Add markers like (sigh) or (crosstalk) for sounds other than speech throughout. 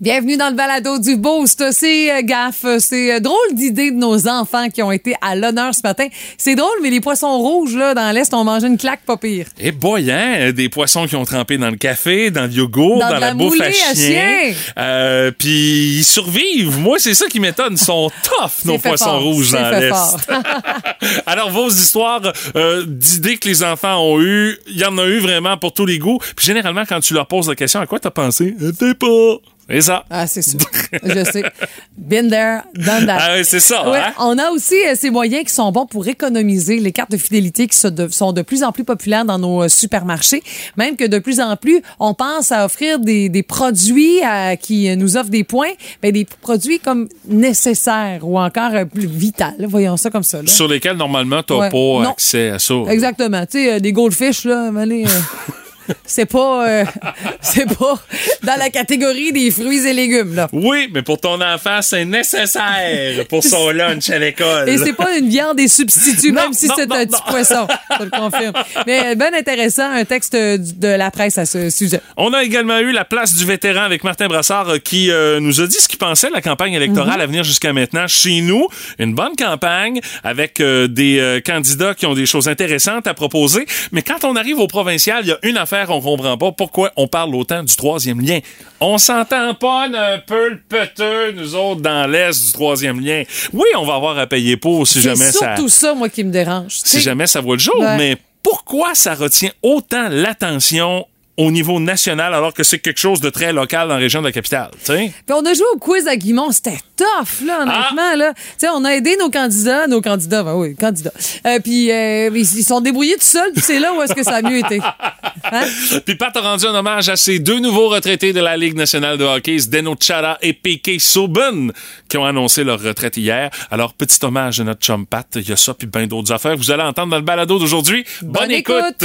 Bienvenue dans le balado du Boost. C'est euh, gaffe. C'est euh, drôle d'idée de nos enfants qui ont été à l'honneur ce matin. C'est drôle, mais les poissons rouges, là, dans l'Est, ont mangé une claque pas pire. Et boyant, euh, des poissons qui ont trempé dans le café, dans le yogourt, Dans la, la bouffe à chien. chien. Euh, Puis ils survivent. Moi, c'est ça qui m'étonne. Ils sont tough, nos poissons fort. rouges dans l'Est. (laughs) Alors, vos histoires euh, d'idées que les enfants ont eues, il y en a eu vraiment pour tous les goûts. Puis généralement, quand tu leur poses la question, à quoi t'as pensé? T'es pas. C'est ça. Ah, c'est sûr. Je sais. Been there, done that. Ah oui, c'est ça. Ouais, hein? On a aussi euh, ces moyens qui sont bons pour économiser les cartes de fidélité qui sont de, sont de plus en plus populaires dans nos euh, supermarchés. Même que de plus en plus, on pense à offrir des, des produits euh, qui nous offrent des points, ben, des produits comme nécessaires ou encore euh, plus vital. Voyons ça comme ça. Là. Sur lesquels, normalement, t'as Ouais. pas Non. accès à ça. Exactement. Tu sais, des goldfish, là, allez, (laughs) c'est pas, euh, (laughs) c'est pas dans la catégorie des fruits et légumes, là. Oui, mais pour ton enfant, c'est nécessaire pour son (laughs) lunch à l'école. Et c'est pas une viande des substituts, (laughs) Non, même si c'est un petit poisson. Je le confirme. Mais bien intéressant, un texte euh, de la presse à ce sujet. On a également eu la place du vétéran avec Martin Brassard euh, qui euh, nous a dit ce qu'il pensait de la campagne électorale Mhm. à venir jusqu'à maintenant chez nous. Une bonne campagne avec euh, des euh, candidats qui ont des choses intéressantes à proposer. Mais quand on arrive au provincial, il y a une affaire qu'on comprend pas. Pourquoi on parle autant du troisième lien? On s'entend pas un peu le peteux, nous autres, dans l'Est du troisième lien. Oui, on va avoir à payer pour si jamais C'est ça... surtout ça, moi, qui me dérange. Si jamais ça voit le jour, Ouais. mais pourquoi ça retient autant l'attention au niveau national alors que c'est quelque chose de très local dans la région de la capitale? Puis on a joué au quiz à Guimont, c'était tough, là, honnêtement, là. Tu sais, on a aidé nos candidats, nos candidats, ben oui, candidats. Euh, puis euh, ils ils sont débrouillés tout seuls, puis c'est là où est-ce que ça a mieux été. (laughs) Hein? Puis Pat a rendu un hommage à ces deux nouveaux retraités de la Ligue nationale de hockey, Zdeno Chara et P.K. Subban, qui ont annoncé leur retraite hier. Alors, petit hommage à notre chum Pat. Il y a ça puis bien d'autres affaires. Vous allez entendre dans le balado d'aujourd'hui. Bonne, écoute.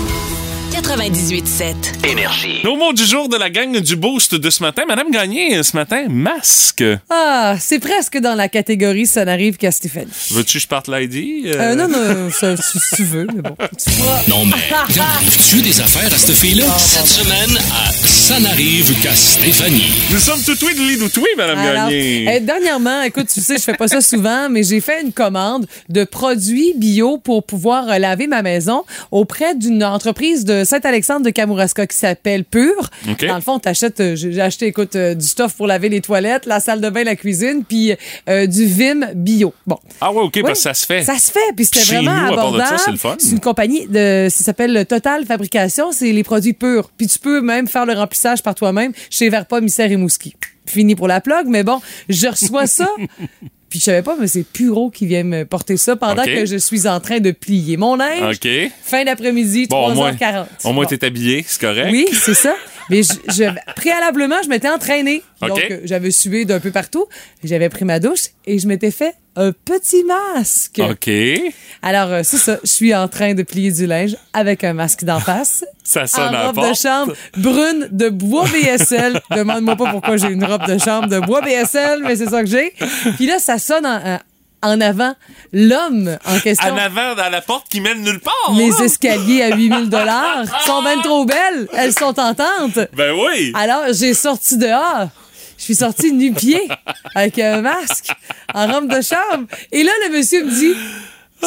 98.7. Énergie. Nos mots du jour de la gang du Boost de ce matin. Madame Gagné, ce matin, masque. Ah, c'est presque dans la catégorie ça n'arrive qu'à Stéphanie. Veux-tu que je parte l'ID? Euh, non, non, ça, si tu veux, mais bon. Non, mais arrive-tu des affaires à cette fille-là? Cette semaine, à Ça n'arrive qu'à Stéphanie. Nous sommes tout oui de lit tout oui, Madame Alors, Gagné. euh, dernièrement, écoute, tu sais, je fais pas ça souvent, mais j'ai fait une commande de produits bio pour pouvoir euh, laver ma maison auprès d'une entreprise de Saint-Alexandre de Kamouraska qui s'appelle Pure. OK. Dans le fond, t'achètes, euh, j'ai acheté, écoute, euh, du stuff pour laver les toilettes, la salle de bain, la cuisine, puis euh, du Vim bio. Bon. Ah ouais, OK, Oui, parce que ça se fait. Ça se fait, puis c'était vraiment nous, abordable. c'est une compagnie de, ça s'appelle Total Fabrication, c'est les produits purs. Puis tu peux même faire le remplissage par toi-même chez Verpa, Misère et Mouski. Fini pour la plug, mais bon, je reçois ça. (laughs) Puis je savais pas, mais c'est Puro qui vient me porter ça pendant que je suis en train de plier mon linge. OK. Fin d'après-midi, Bon, au moins, 3h40. au moins t'es habillé, c'est correct. Oui, c'est ça. Mais je, je- préalablement, je m'étais entraînée. Donc, euh, j'avais sué d'un peu partout. J'avais pris ma douche et je m'étais fait un petit masque. OK. Alors, euh, c'est ça. Je suis en train de plier du linge avec un masque d'en face. (laughs) Ça sonne en à robe de chambre brune de bois BSL. Demande-moi pas pourquoi j'ai une robe de chambre de bois BSL, mais c'est ça que j'ai. Puis là, ça sonne en, en- avant. L'homme en question. En avant, dans la porte qui mène nulle part. Les là. escaliers à 8000 dollars (laughs) sont bien trop belles. Elles sont tentantes. Ben oui. Alors, j'ai sorti dehors. Je suis sortie nu-pied avec un masque en robe de chambre. Et là, le monsieur me dit,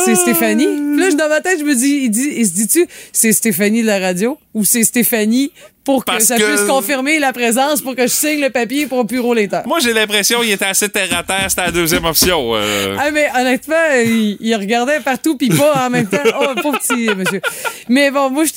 c'est Stéphanie. Puis là, je- dans ma tête, je me dis, il, dit, il se dit-tu, c'est Stéphanie de la radio ou c'est Stéphanie pour que Parce ça que- puisse confirmer la présence pour que je signe le papier pour bureau l'état. Moi, j'ai l'impression qu'il était assez terre à terre. C'était la deuxième option. euh. Ah, mais honnêtement, il, il regardait partout puis pas en même temps. Oh, pauvre petit monsieur. Mais bon, moi. Je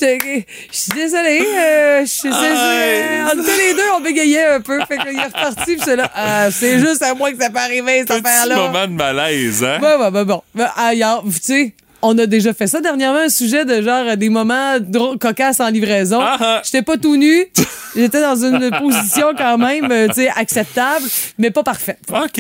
suis désolée. Euh, je suis. Ah, Entre les deux, on bégayait un peu. Fait qu'il est reparti puis c'est là. Ah, c'est juste à moi que ça peut arriver, cette affaire-là. moment de malaise, hein? Bon, bon, bon, bon. Ben, ailleurs, tu sais, On a déjà fait ça dernièrement, un sujet de genre euh, des moments cocasses en livraison. Ah, ah. J'étais pas tout nu. (laughs) J'étais dans une position quand même, euh, tu sais, acceptable, mais pas parfaite. OK.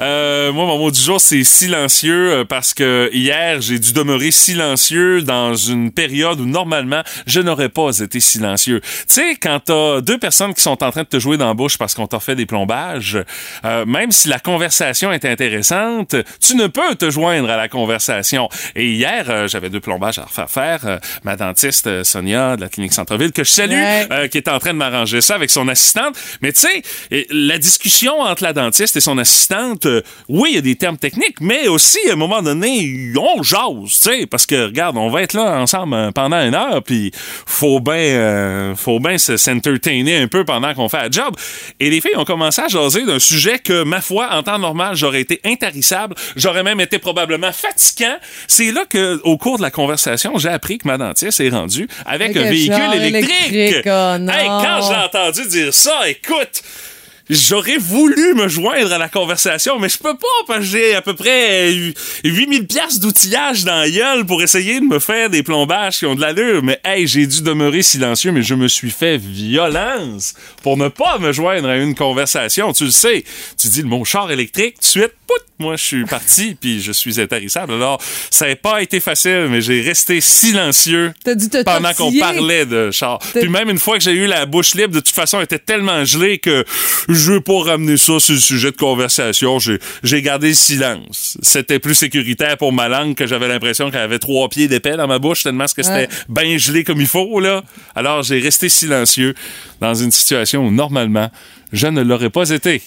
Euh, moi, mon mot du jour, c'est silencieux euh, parce que hier, j'ai dû demeurer silencieux dans une période où normalement, je n'aurais pas été silencieux. Tu sais, quand t'as deux personnes qui sont en train de te jouer dans la bouche parce qu'on t'a fait des plombages, euh, même si la conversation est intéressante, tu ne peux te joindre à la conversation. Et hier, euh, j'avais deux plombages à refaire faire. Euh, ma dentiste, euh, Sonia, de la clinique Centre-Ville, que je salue, Ouais. qui est en train de m'arranger ça avec son assistante. Mais tu sais, la discussion entre la dentiste et son assistante, oui, il y a des termes techniques, mais aussi, à un moment donné, on jase, tu sais, parce que, regarde, on va être là ensemble pendant une heure, puis faut bien faut bien se s'entertainer un peu pendant qu'on fait la job. Et les filles ont commencé à jaser d'un sujet que, ma foi, en temps normal, j'aurais été intarissable, j'aurais même été probablement fatigant. C'est là que, au cours de la conversation, j'ai appris que ma dentiste est rendue avec, Avec un véhicule électrique. électrique, oh. Hey, quand j'ai entendu dire ça, écoute, j'aurais voulu me joindre à la conversation, mais je peux pas parce que j'ai à peu près euh, 8000 pièces d'outillage dans la gueule pour essayer de me faire des plombages qui ont de l'allure. Mais hey, j'ai dû demeurer silencieux, mais je me suis fait violence pour ne pas me joindre à une conversation. Tu le sais, tu dis mot char électrique, tout de suite, pout, moi je suis parti, puis je suis intarissable. Alors, ça n'a pas été facile, mais j'ai resté silencieux te pendant qu'on parlait de char. Puis même une fois que j'ai eu la bouche libre, de toute façon, elle était tellement gelée que je veux pas ramener ça sur le sujet de conversation. J'ai, j'ai gardé le silence. C'était plus sécuritaire pour ma langue que j'avais l'impression qu'elle avait trois pieds d'épais dans ma bouche tellement que c'était Ouais. bien gelé comme il faut, là. Alors, j'ai resté silencieux dans une situation où, normalement, je ne l'aurais pas été.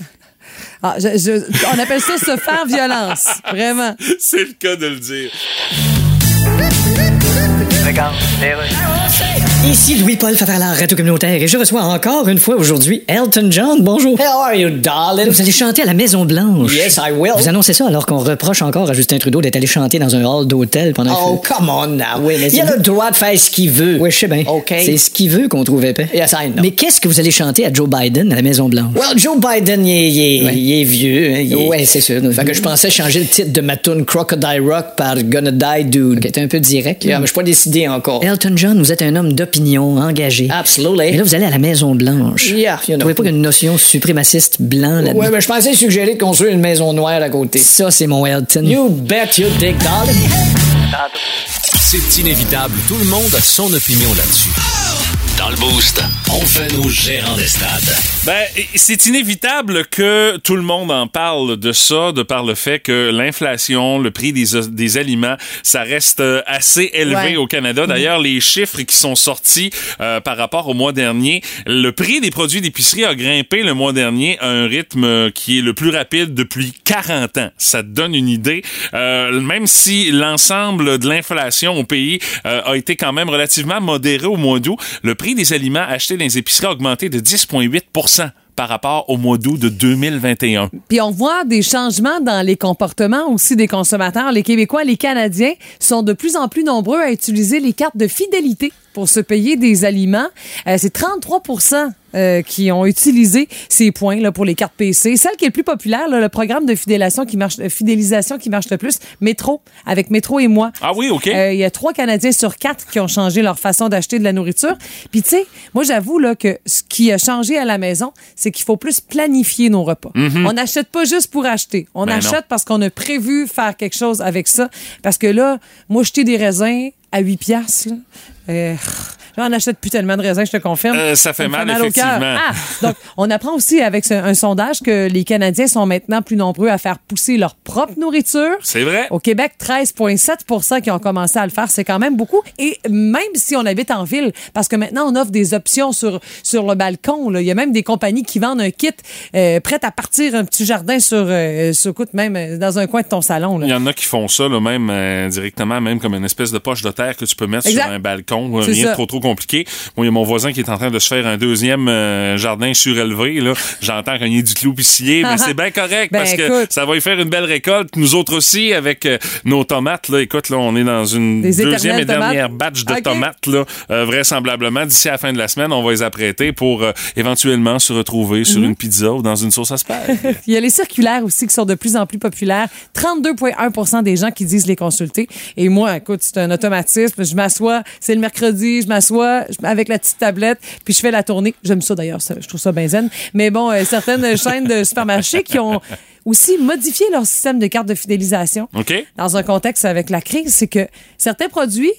Ah, je- je- on appelle ça se faire violence. Vraiment. (laughs) C'est le cas de le dire. Ici Louis-Paul Favarlard, Radio Communautaire, et je reçois encore une fois aujourd'hui Elton John. Bonjour. How are you, darling? Vous allez chanter à la Maison Blanche. Yes, I will. Vous annoncez ça alors qu'on reproche encore à Justin Trudeau d'être allé chanter dans un hall d'hôtel pendant Oh, que... come on now. Oui, mais il a le droit de faire ce qu'il veut. Oui, je sais bien. OK. C'est ce qu'il veut qu'on trouve épais. Yes, I know. Mais qu'est-ce que vous allez chanter à Joe Biden à la Maison Blanche? Well, Joe Biden, il est, il est- Ouais. il est vieux. hein, il est- Ouais, c'est sûr. Fait que je pensais changer le titre de ma tune Crocodile Rock par Gonna Die Dude. Ok, t'es un peu direct. Yeah, mais je suis pas décidé encore. Elton John, vous êtes un homme d'opinion, engagé. Absolutely. Et là, vous allez à la Maison Blanche. Yeah, you Vous know. trouvez pas qu'il y a une notion suprémaciste blanc là-dedans? Ouais, mais je pensais suggérer de construire une maison noire à côté. Ça, c'est mon Elton. You bet you dick, darling. C'est inévitable, tout le monde a son opinion là-dessus. Dans le Boost, on fait nos gérants des stades. Ben, c'est inévitable que tout le monde en parle de ça, de par le fait que l'inflation, le prix des, des aliments, ça reste euh, assez élevé Ouais. au Canada. D'ailleurs, les chiffres qui sont sortis euh, par rapport au mois dernier, le prix des produits d'épicerie a grimpé le mois dernier à un rythme qui est le plus rapide depuis 40 ans. Ça te donne une idée. Euh, même si l'ensemble de l'inflation au pays euh, a été quand même relativement modéré au mois d'août, le prix des aliments achetés dans les épiceries a augmenté de 10,8 par rapport au mois d'août de 2021. Puis on voit des changements dans les comportements aussi des consommateurs. Les Québécois, les Canadiens sont de plus en plus nombreux à utiliser les cartes de fidélité pour se payer des aliments. Euh, c'est 33 euh, qui ont utilisé ces points là pour les cartes PC. Celle qui est le plus populaire, là, le programme de fidélisation qui marche, euh, fidélisation qui marche le plus, Métro, avec Métro et moi. Ah oui, OK. Euh, Il y a trois Canadiens sur quatre qui ont changé leur façon d'acheter de la nourriture. Puis tu sais, moi j'avoue là que ce qui a changé à la maison, c'est qu'il faut plus planifier nos repas. On n'achète pas juste pour acheter. On Mhm. Ben achète non. parce qu'on a prévu faire quelque chose avec ça. Parce que là, moi jeter des raisins à 8 piastres, là, euh, Là, on achète plus tellement de raisins, je te confirme. Euh, ça fait mal, effectivement. Ah! Donc, on apprend aussi avec ce- un sondage que les Canadiens sont maintenant plus nombreux à faire pousser leur propre nourriture. C'est vrai. Au Québec, 13,7% qui ont commencé à le faire. C'est quand même beaucoup. Et même si on habite en ville, parce que maintenant, on offre des options sur, sur le balcon. là. Il y a même des compagnies qui vendent un kit euh, prêt à partir un petit jardin sur, euh, sur écoute, même euh, dans un coin de ton salon. là. Il y en a qui font ça, là, même euh, directement, même comme une espèce de poche de terre que tu peux mettre Exact. sur un balcon. Rien de trop trop compliqué. Moi, il y a mon voisin qui est en train de se faire un deuxième euh, jardin surélevé. Là. J'entends cogner du clou pissilier, mais c'est bien correct (laughs) Ben, parce que ça va y faire une belle récolte. Nous autres aussi, avec euh, nos tomates. Là, écoute, là, on est dans une Des deuxième et tomates. dernière batch de tomates. Là, Euh, vraisemblablement, d'ici à la fin de la semaine, on va les apprêter pour éventuellement se retrouver sur une pizza ou dans une sauce à spag. (laughs) Il y a les circulaires aussi qui sont de plus en plus populaires. 32,1% des gens qui disent les consulter. Et moi, écoute, c'est un automatisme. Je m'assois, c'est le mercredi, je m'assois avec la petite tablette, puis je fais la tournée. J'aime ça d'ailleurs, je trouve ça bien zen. Mais bon, euh, certaines (laughs) chaînes de supermarchés qui ont aussi modifié leur système de carte de fidélisation dans un contexte avec la crise, c'est que certains produits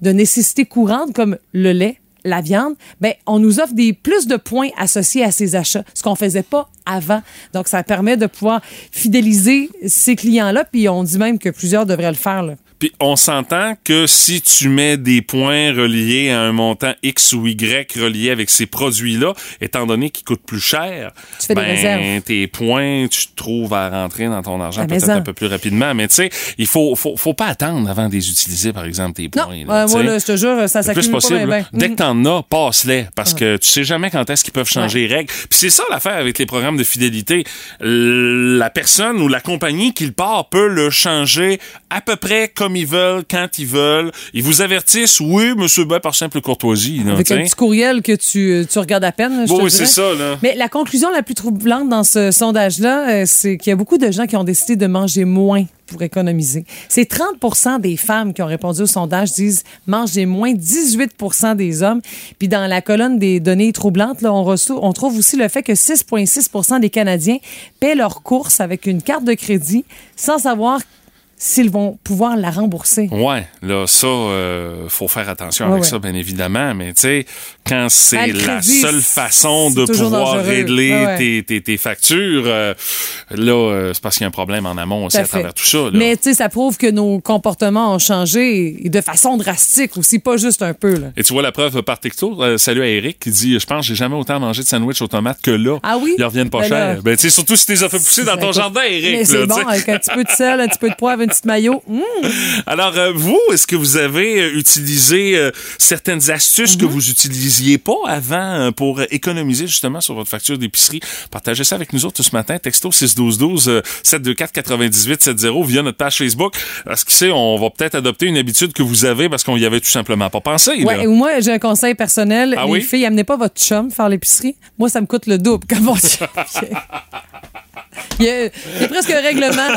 de nécessité courante, comme le lait, la viande, ben, on nous offre des plus de points associés à ces achats, ce qu'on faisait pas avant. Donc, ça permet de pouvoir fidéliser ces clients-là, puis on dit même que plusieurs devraient le faire. Là. Puis on s'entend que si tu mets des points reliés à un montant X ou Y relié avec ces produits-là, étant donné qu'ils coûtent plus cher, Tu fais des ben, réserves. tes points, tu trouves à rentrer dans ton argent peut-être un peu plus rapidement. Mais tu sais, il faut, faut, faut pas attendre avant de les utiliser, par exemple, tes Non, points. là, moi, là, je te jure, ça s'accumule pas possible. bien. Dès que t'en as, passe-les. Parce que tu sais jamais quand est-ce qu'ils peuvent changer les règles. Puis c'est ça l'affaire avec les programmes de fidélité. La personne ou la compagnie qui le part peut le changer à peu près comme ils veulent, quand ils veulent. Ils vous avertissent, oui, monsieur, ben, par simple courtoisie. là, Avec un petit courriel que tu, tu regardes à peine. Bon, oui, c'est ça, là. Mais la conclusion la plus troublante dans ce sondage-là, euh, c'est qu'il y a beaucoup de gens qui ont décidé de manger moins pour économiser. C'est 30 des femmes qui ont répondu au sondage disent manger moins, 18 des hommes. Puis dans la colonne des données troublantes, là, on, reçoit- on trouve aussi le fait que 6,6 des Canadiens paient leurs courses avec une carte de crédit sans savoir s'ils vont pouvoir la rembourser. Ouais, là, ça, euh, faut faire attention Ouais, avec ouais. ça, bien évidemment. Mais tu sais, quand c'est la seule façon de pouvoir dangereux. régler Ouais. Tes, tes, tes factures, euh, là, euh, c'est parce qu'il y a un problème en amont aussi à, travers tout ça. Là. Mais tu sais, ça prouve que nos comportements ont changé et de façon drastique aussi, pas juste un peu. Là. Et tu vois la preuve par texto. Euh, salut à Eric qui dit Je pense que j'ai jamais autant mangé de sandwich aux tomates que là. Ah oui? Ils reviennent pas Ben cher. Ben, tu sais, surtout si tu les as fait pousser dans ton jardin, Eric. C'est bon, avec un petit peu de sel, un petit peu de poivre, une petite maillot. Mmh. Alors, euh, vous, est-ce que vous avez euh, utilisé euh, certaines astuces que Mm-hmm. vous utilisiez pas avant pour économiser justement sur votre facture d'épicerie? Partagez ça avec nous autres ce matin. Texto 61212 euh, 724 98 70 via notre page Facebook. Parce qui sait, on va peut-être adopter une habitude que vous avez parce qu'on y avait tout simplement pas pensé. Ouais, ou moi, j'ai un conseil personnel. Ah les oui? filles, amenez pas votre chum faire l'épicerie. Moi, ça me coûte le double, comme on dit. (laughs) Il y, a, il y a presque un règlement.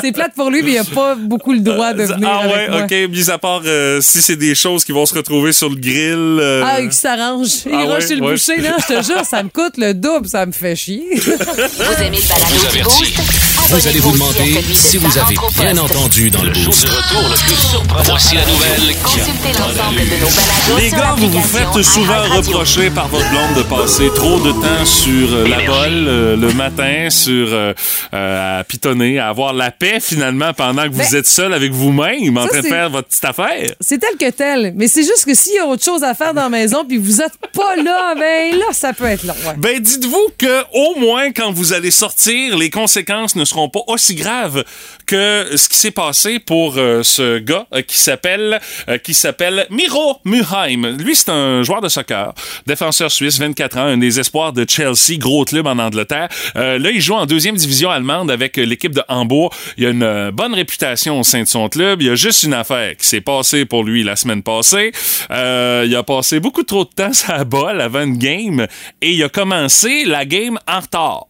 C'est plate pour lui, mais il a pas beaucoup le droit de venir Ah avec ouais, moi. ok. Mis à part euh, si c'est des choses qui vont se retrouver sur le grill. euh, Ah, il s'arrange. Il Ah ira ouais, chez le ouais. boucher. Non, je te jure, ça me coûte le double. Ça me fait chier. Vous aimez le balado vous allez vous demander si vous avez bien entendu dans le boost. retour le plus surprenant. Voici la nouvelle qui a Consultez l'ensemble de nos balados Les gars, vous vous faites souvent reprocher par votre blonde de passer trop de temps sur euh, la bolle euh, le matin, sur euh, euh, à pitonner, à avoir la paix finalement pendant que vous Ben, êtes seul avec vous-même en ça, train de faire votre petite affaire. C'est tel que tel. Mais c'est juste que s'il y a autre chose à faire dans la maison puis vous êtes pas là, ben là, ça peut être long. ouais. Ben dites-vous que au moins quand vous allez sortir, les conséquences ne seront pas aussi graves que ce qui s'est passé pour euh, ce gars euh, qui s'appelle euh, qui s'appelle Miro Muheim. Lui c'est un joueur de soccer, défenseur suisse, 24 ans, un des espoirs de Chelsea, gros club en Angleterre. Là il joue en deuxième division allemande avec l'équipe de Hambourg. Il a une bonne réputation au sein de son club. Il y a juste une affaire qui s'est passée pour lui la semaine passée. Il a passé beaucoup trop de temps (laughs) à la balle avant une game et il a commencé la game en retard.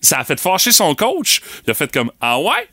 Ça a fait fâcher son coach. Il a fait comme Ah ouais?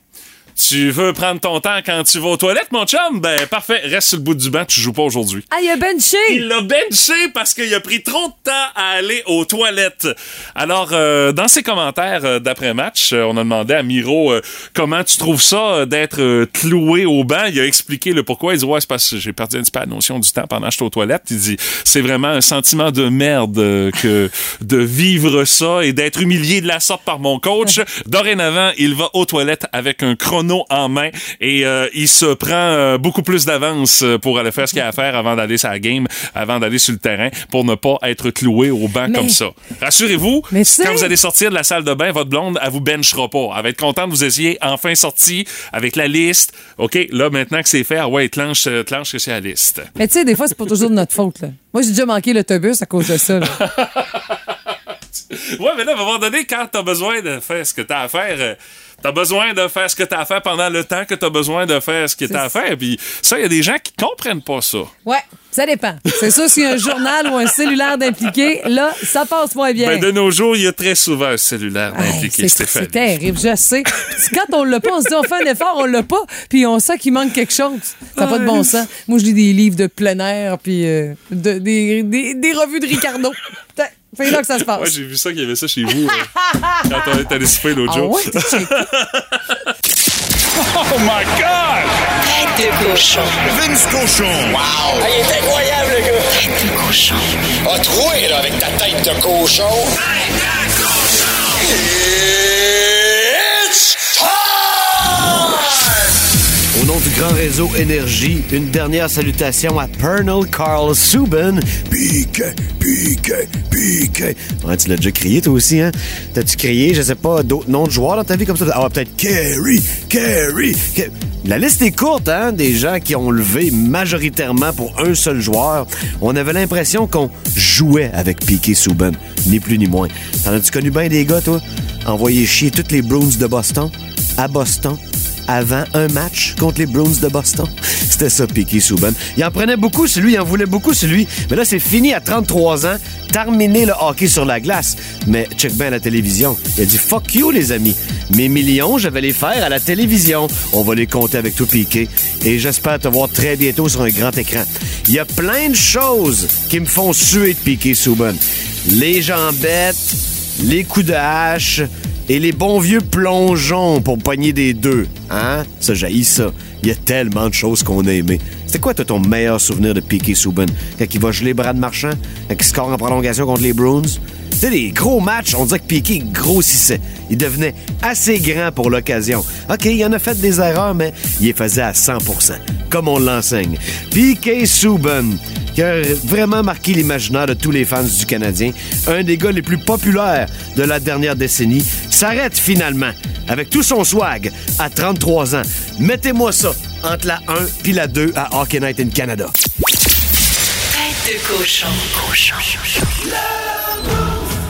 Tu veux prendre ton temps quand tu vas aux toilettes, mon chum? Ben, parfait. Reste sur le bout du banc, tu joues pas aujourd'hui. Ah, il a benché! Il l'a benché parce qu'il a pris trop de temps à aller aux toilettes. Alors, euh, dans ses commentaires euh, d'après-match, euh, on a demandé à Miro euh, comment tu trouves ça d'être cloué au banc? Il a expliqué le pourquoi. Il dit ouais, c'est parce que j'ai perdu un petit peu la notion du temps pendant que j'étais aux toilettes. Il dit c'est vraiment un sentiment de merde que de vivre ça et d'être humilié de la sorte par mon coach. (laughs) Dorénavant, il va aux toilettes avec un chrono chrono en main et euh, il se prend euh, beaucoup plus d'avance euh, pour aller faire ce qu'il a à faire avant d'aller sur la game, avant d'aller sur le terrain, pour ne pas être cloué au banc Mais- comme ça. Rassurez-vous, quand vous allez sortir de la salle de bain, votre blonde, elle vous benchera pas. Elle va être contente de vous ayez enfin sorti avec la liste. OK, là, maintenant que c'est fait, ah ouais, clenche, euh, clenche que c'est la liste. Mais tu sais, des fois, c'est pas toujours de notre faute. Là. Moi, j'ai déjà manqué l'autobus à cause de ça. là. (laughs) Ouais, mais là, à un moment donné, quand t'as besoin de faire ce que t'as à faire, euh, t'as besoin de faire ce que t'as à faire pendant le temps que t'as besoin de faire ce que t'as à faire. Puis ça, il y a des gens qui comprennent pas ça. Ouais, ça dépend. C'est sûr, s'il y a un journal ou un cellulaire d'impliqué, là, ça passe moins bien. Ben, de nos jours, il y a très souvent un cellulaire Hey, impliqué, c'est Stéphane. c'est terrible, je sais. Puis Quand on l'a pas, on se dit on fait un effort, on l'a pas, puis on sent qu'il manque quelque chose. Ça n'a pas de bon sens. Moi, je lis des livres de plein air, puis euh, de- des, des- des revues de Ricardo. (laughs) C'est là que ça se (laughs) passe. Ouais, j'ai vu ça qu'il y avait ça chez vous euh, (laughs) quand on est allé souper l'autre Ah jour. ouais, t'es checké. (laughs) Oh my God! Tête de cochon. Vince Cochon. Wow! Ah, il est incroyable, le gars! Tête de cochon. A troué, là, avec ta tête de cochon. Tête de cochon! Au nom du grand réseau Énergie, une dernière salutation à Pernal Carl Subban. Pique, pique, pique. Ouais, tu l'as déjà crié, toi aussi, hein? T'as-tu crié, je sais pas, d'autres noms de joueurs dans ta vie comme ça? Ah, peut-être Kerry, Kerry. Ke- La liste est courte, hein? Des gens qui ont levé majoritairement pour un seul joueur. On avait l'impression qu'on jouait avec Piqué Subban, ni plus ni moins. T'en as-tu connu bien des gars, toi? Envoyer chier toutes les Bruins de Boston, à Boston, avant un match contre les Bruins de Boston. C'était ça, Piqué Souban. Il en prenait beaucoup, celui, il en voulait beaucoup, celui. Mais là, c'est fini à 33 ans, terminé le hockey sur la glace. Mais check bien la télévision. Il a dit fuck you, les amis. Mes millions, je vais les faire à la télévision. On va les compter avec tout Piqué. Et j'espère te voir très bientôt sur un grand écran. Il y a plein de choses qui me font suer de Piqué Souban. Les jambettes, les coups de hache et les bons vieux plongeons pour pogner des deux. Hein? Ça, jaillit ça. Il y a tellement de choses qu'on a aimées. C'était quoi, toi, ton meilleur souvenir de Piqué Souban? Quand il va geler Brad Marchand? Quand il score en prolongation contre les Bruins? Tu sais, des gros matchs, on dirait que Piqué grossissait. Il devenait assez grand pour l'occasion. OK, il en a fait des erreurs, mais il les faisait à 100% comme on l'enseigne. Piqué Souban, qui a vraiment marqué l'imaginaire de tous les fans du Canadien, un des gars les plus populaires de la dernière décennie, s'arrête finalement avec tout son swag à 33 ans. Mettez-moi ça entre la 1 puis la 2 à Hockey Night in Canada. Tête de cochon. Cochon.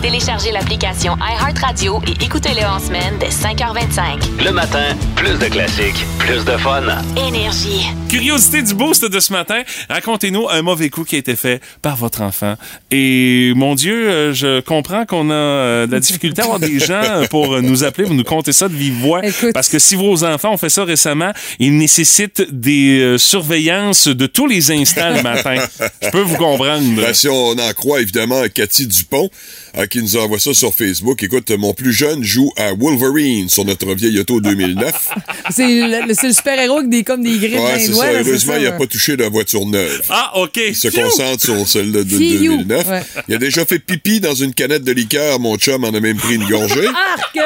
Téléchargez l'application iHeartRadio et écoutez-le en semaine dès 5h25. Le matin, plus de classiques, plus de fun. Énergie. Curiosité du boost de ce matin, racontez-nous un mauvais coup qui a été fait par votre enfant. Et mon Dieu, euh, je comprends qu'on a euh, de la difficulté à avoir des (laughs) gens pour euh, nous appeler, vous nous contez ça de vive voix. Écoute. Parce que si vos enfants ont fait ça récemment, ils nécessitent des euh, surveillances de tous les instants le matin. (laughs) Je peux vous comprendre. Ben, si on en croit évidemment à Cathy Dupont, euh, qui nous envoie ça sur Facebook. Écoute, mon plus jeune joue à Wolverine sur notre vieille auto 2009. (laughs) C'est le, super-héros avec des, comme des griffes ouais, c'est ça. là, Heureusement, ça, il n'a pas touché de voiture neuve. Ah, OK. Il se concentre sur celle de Fiou. 2009. Ouais. Il a déjà fait pipi dans une canette de liqueur. Mon chum en a même pris une gorgée. Arc!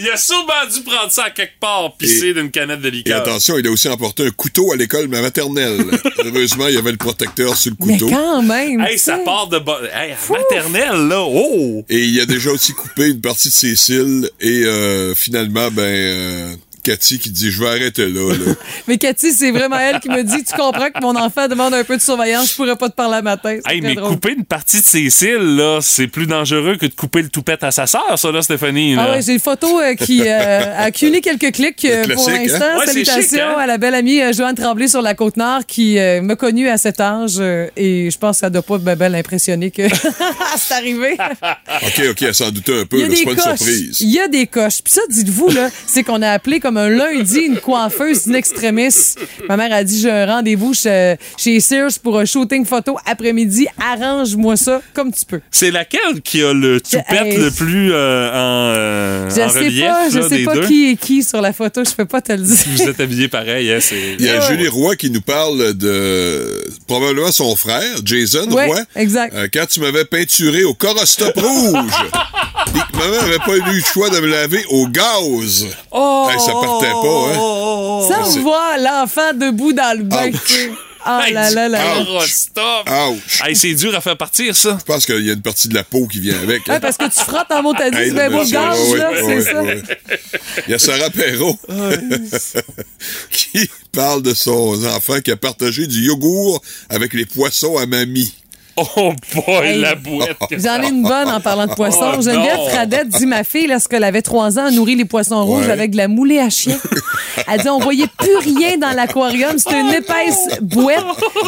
Il a souvent dû prendre ça à quelque part, pisser d'une canette de Et liqueur. attention, il a aussi emporté un couteau à l'école maternelle. (laughs) Heureusement, il y avait le protecteur sur le Mais couteau. quand même! Hey, ça part de... bo- Hey, maternelle, là. Oh! Et il a déjà aussi coupé une partie de ses cils. Et euh, finalement, ben... euh, Cathy qui dit je vais arrêter là. là. (laughs) Mais Cathy, c'est vraiment elle qui me dit Tu comprends que mon enfant demande un peu de surveillance, je pourrais pas te parler à matin. Hey, mais drôle. couper une partie de ses cils, là, c'est plus dangereux que de couper le toupette à sa sœur, ça, là, Stéphanie. Là. Ah ouais, j'ai une photo euh, qui euh, a accumulé quelques clics euh, pour classique, l'instant. hein? Ouais, Salutations chic, hein? à la belle amie euh, Joanne Tremblay sur la Côte-Nord qui euh, m'a connue à cet âge euh, et je pense que ça doit pas ben, ben l'impressionner que (laughs) c'est arrivé. OK, OK, elle s'en doutait un peu. Il y a là, C'est des pas une coches. surprise. Il y a des coches. Puis ça, dites-vous, là, c'est qu'on a appelé comme un lundi une coiffeuse in extremis. Ma mère a dit, j'ai un rendez-vous chez, chez Sears pour un shooting photo après-midi. Arrange-moi ça comme tu peux. C'est laquelle qui a le toupette Hey. le plus euh, en, euh, Je en sais relief, pas, je là, sais pas deux? qui est qui sur la photo. Je peux pas te le dire. Vous êtes habillés pareil, hein. Il y a Julie Roy qui nous parle de probablement son frère, Jason Ouais, Roy. exact. Euh, quand tu m'avais peinturé au corostop rouge. (laughs) Puis que maman avait pas eu le choix de me laver au gaz. Oh! Hey, ça partait pas, hein? Ça, c'est- on voit l'enfant debout dans le bain. Ouch. Ah Hey, là du là là. là. stop. Ouch. Hey, c'est dur à faire partir, ça. Je pense qu'il y a une partie de la peau qui vient avec. hein. Ouais, parce que tu frottes en mot t'as dit, Hey, tu mets le au monsieur, gaz, ouais, là, ouais, c'est ouais, ça. ouais. Il y a Sarah Perrault (laughs) qui parle de son enfant qui a partagé du yogourt avec les poissons à mamie. Oh boy, Hey. la bouette. J'en ai une bonne en parlant de poissons. Oh, Geneviève non. Fradette dit ma fille, lorsqu'elle avait trois ans, a nourri les poissons rouges Ouais. avec de la moulée à chien. Elle dit on voyait plus rien dans l'aquarium. C'était une épaisse bouette.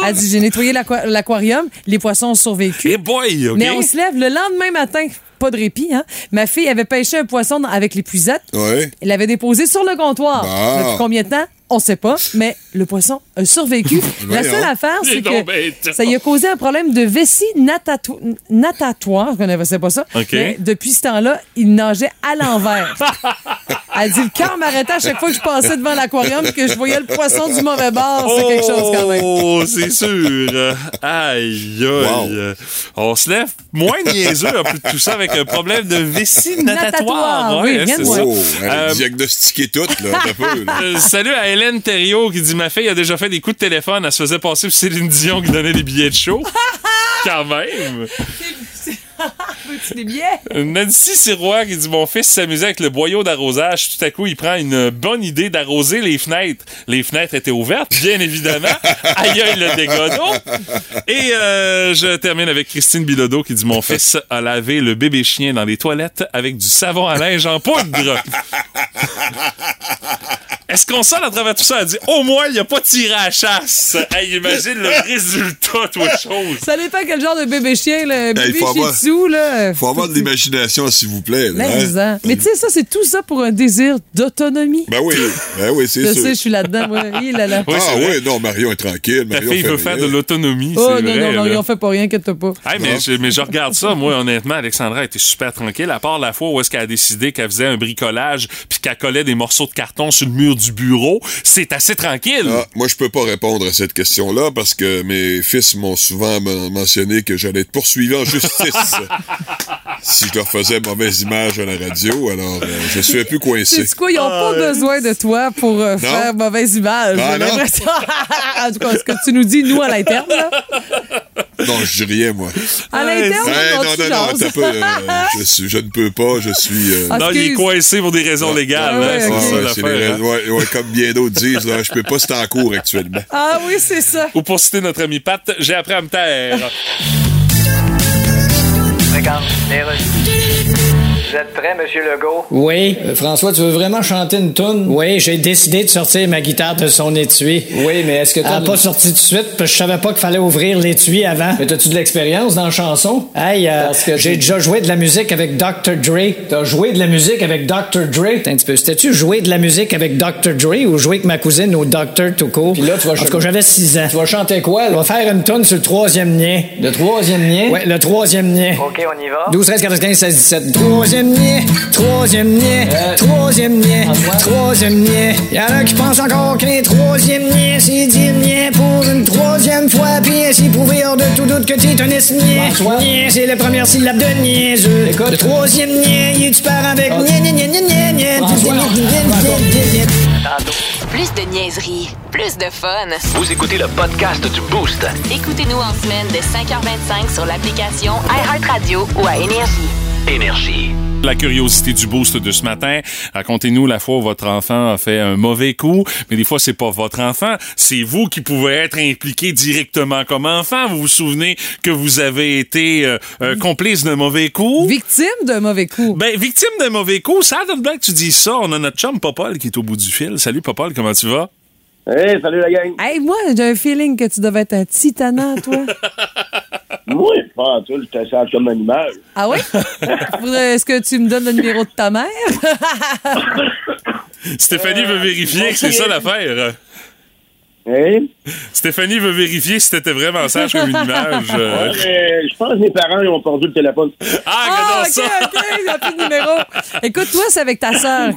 Elle dit j'ai nettoyé l'aqua- l'aquarium. Les poissons ont survécu. Hey boy? Mais on se lève le lendemain matin. Pas de répit, hein? Ma fille avait pêché un poisson avec l'épuisette. Ouais. Elle l'avait déposé sur le comptoir. Ah. Depuis combien de temps? On sait pas, mais le poisson a survécu. (laughs) La seule affaire, c'est que bête. ça lui a causé un problème de vessie natato- natatoire. Je connaissais pas ça. OK. Mais depuis ce temps-là, il nageait à l'envers. (laughs) Elle dit le cœur m'arrêtait à chaque fois que je passais devant l'aquarium et que je voyais le poisson du mauvais bord. C'est quelque chose quand même. Oh, c'est sûr. Aïe, aïe. Wow. On se lève moins niaiseux un peu de tout ça avec un problème de vessie Natatoire, natatoire. oui, Ouais, rien c'est de ça. Oh, elle a Euh, diagnostiqué tout, là, un peu. là. (laughs) Euh, salut à Hélène Thériault qui dit Ma fille a déjà fait des coups de téléphone. Elle se faisait passer pour Céline Dion qui donnait des billets de show. (laughs) Quand même. (laughs) Veux-tu des billets? Nancy Sirois qui dit Mon fils s'amusait avec le boyau d'arrosage. Tout à coup, il prend une bonne idée d'arroser les fenêtres. Les fenêtres étaient ouvertes, bien évidemment. (laughs) Aïe, aïe, le dégât. Et euh, je termine avec Christine Bilodeau qui dit Mon fils a lavé le bébé chien dans les toilettes avec du savon à linge en poudre. (laughs) Est-ce qu'on sent à travers tout ça? Elle dit Au moins, il a pas tiré à la chasse. Hey, imagine le (laughs) résultat, toi, chose. Ça dépend quel genre de bébé chien, le bébé faut avoir- tzu, là. Faut avoir de l'imagination, s'il vous plaît. là, hein? Mais tu sais, ça, c'est tout ça pour un désir d'autonomie. Ben oui, ben oui, c'est Je sûr. sais, je suis là-dedans. moi. Là, là. Oui, c'est ah oui, non, Marion est tranquille. Ta Marion fille fait veut faire de l'autonomie. Oh non, vrai, non, non, ont fait pas rien, inquiète pas. Hey, mais, je, mais je regarde ça, moi, honnêtement, Alexandra était super tranquille, à part la fois où est-ce qu'elle a décidé qu'elle faisait un bricolage puis qu'elle collait des morceaux de carton sur le mur du bureau. C'est assez tranquille. Ah, moi, je peux pas répondre à cette question-là parce que mes fils m'ont souvent men- mentionné que j'allais être poursuivi en justice (laughs) si je leur faisais mauvaise image à la radio. Alors, euh, je suis un peu coincé. C'est quoi, ils n'ont pas besoin de toi pour euh, faire mauvaise image. Ah, l'impression. (laughs) en tout cas, ce que tu nous dis, nous, à l'interne, là. Non, je dis rien, moi. À l'interne, on non, non, non, t'as peu, euh, je, suis- je ne peux pas, je suis... euh, Ah, non, il est coincé pour des raisons légales. Ah ouais, hein, ouais, c'est ouais, ouais, comme bien d'autres disent, là, je peux pas, c'est en cours actuellement. Ah oui, c'est ça. Ou pour citer notre ami Pat, j'ai appris à me taire. Vous êtes prêt, Monsieur Legault? Oui. Euh, François, tu veux vraiment chanter une toune? Oui, j'ai décidé de sortir ma guitare de son étui. Oui, mais est-ce que Elle t'as... a pas sorti tout de suite parce que je savais pas qu'il fallait ouvrir l'étui avant. Mais t'as-tu de l'expérience dans la chanson? Hey, euh, Parce que j'ai déjà joué de la musique avec Dr. Dre. T'as joué de la musique avec Dr. Dre? Un petit peu. C'était-tu jouer de la musique avec Dr. Dre ou jouer avec ma cousine au Dr. court? Puis là, tu vas En tout cas, j'avais 6 ans. Tu vas chanter quoi, On là? va faire une tonne sur le troisième nien. Le troisième lien? Ouais, le troisième nien. OK, on y va. 12, 13, 14, 15, 16, 17. Troisième nien, troisième nien, Euh, troisième Antoine? troisième nien. Y'en a qui pensent encore qu'un troisième nien, c'est dire nien pour une troisième fois, puis ainsi prouver hors de tout doute que t'es un. Antoine? Nien, c'est la première syllabe de niaiseux. Écoute. Le troisième nien, il tu pars avec Ah. Nien, nien, nien, nien, nien, nien. Plus de niaiserie, plus de fun. Vous écoutez le podcast du Boost. Écoutez-nous en semaine de 5h25 sur l'application iHeartRadio ou à Énergie. Énergie. La curiosité du boost de ce matin. Racontez-nous la fois où votre enfant a fait un mauvais coup. Mais des fois, c'est pas votre enfant. C'est vous qui pouvez être impliqué directement comme enfant. Vous vous souvenez que vous avez été euh, euh, complice d'un mauvais coup? Victime d'un mauvais coup. Ben, victime d'un mauvais coup, ça donne bien que tu dis ça. On a notre chum Popol qui est au bout du fil. Salut Popol, comment tu vas? Hey, salut la gang. Hey, moi, j'ai un feeling que tu devais être un titanant, toi. (laughs) Moi, pas en tout, je te sens comme animal. Ah oui? (laughs) Faudrait- Est-ce que tu me donnes le numéro de ta mère? (laughs) Stéphanie veut vérifier que c'est ça l'affaire. Hein? Stéphanie veut vérifier si t'étais vraiment sage comme une image. euh. Ouais, mais je pense que mes parents ils ont perdu le téléphone. Ah, Ah, ok, ça! ok, il n'y a plus de numéro. Écoute, toi, c'est avec ta sœur,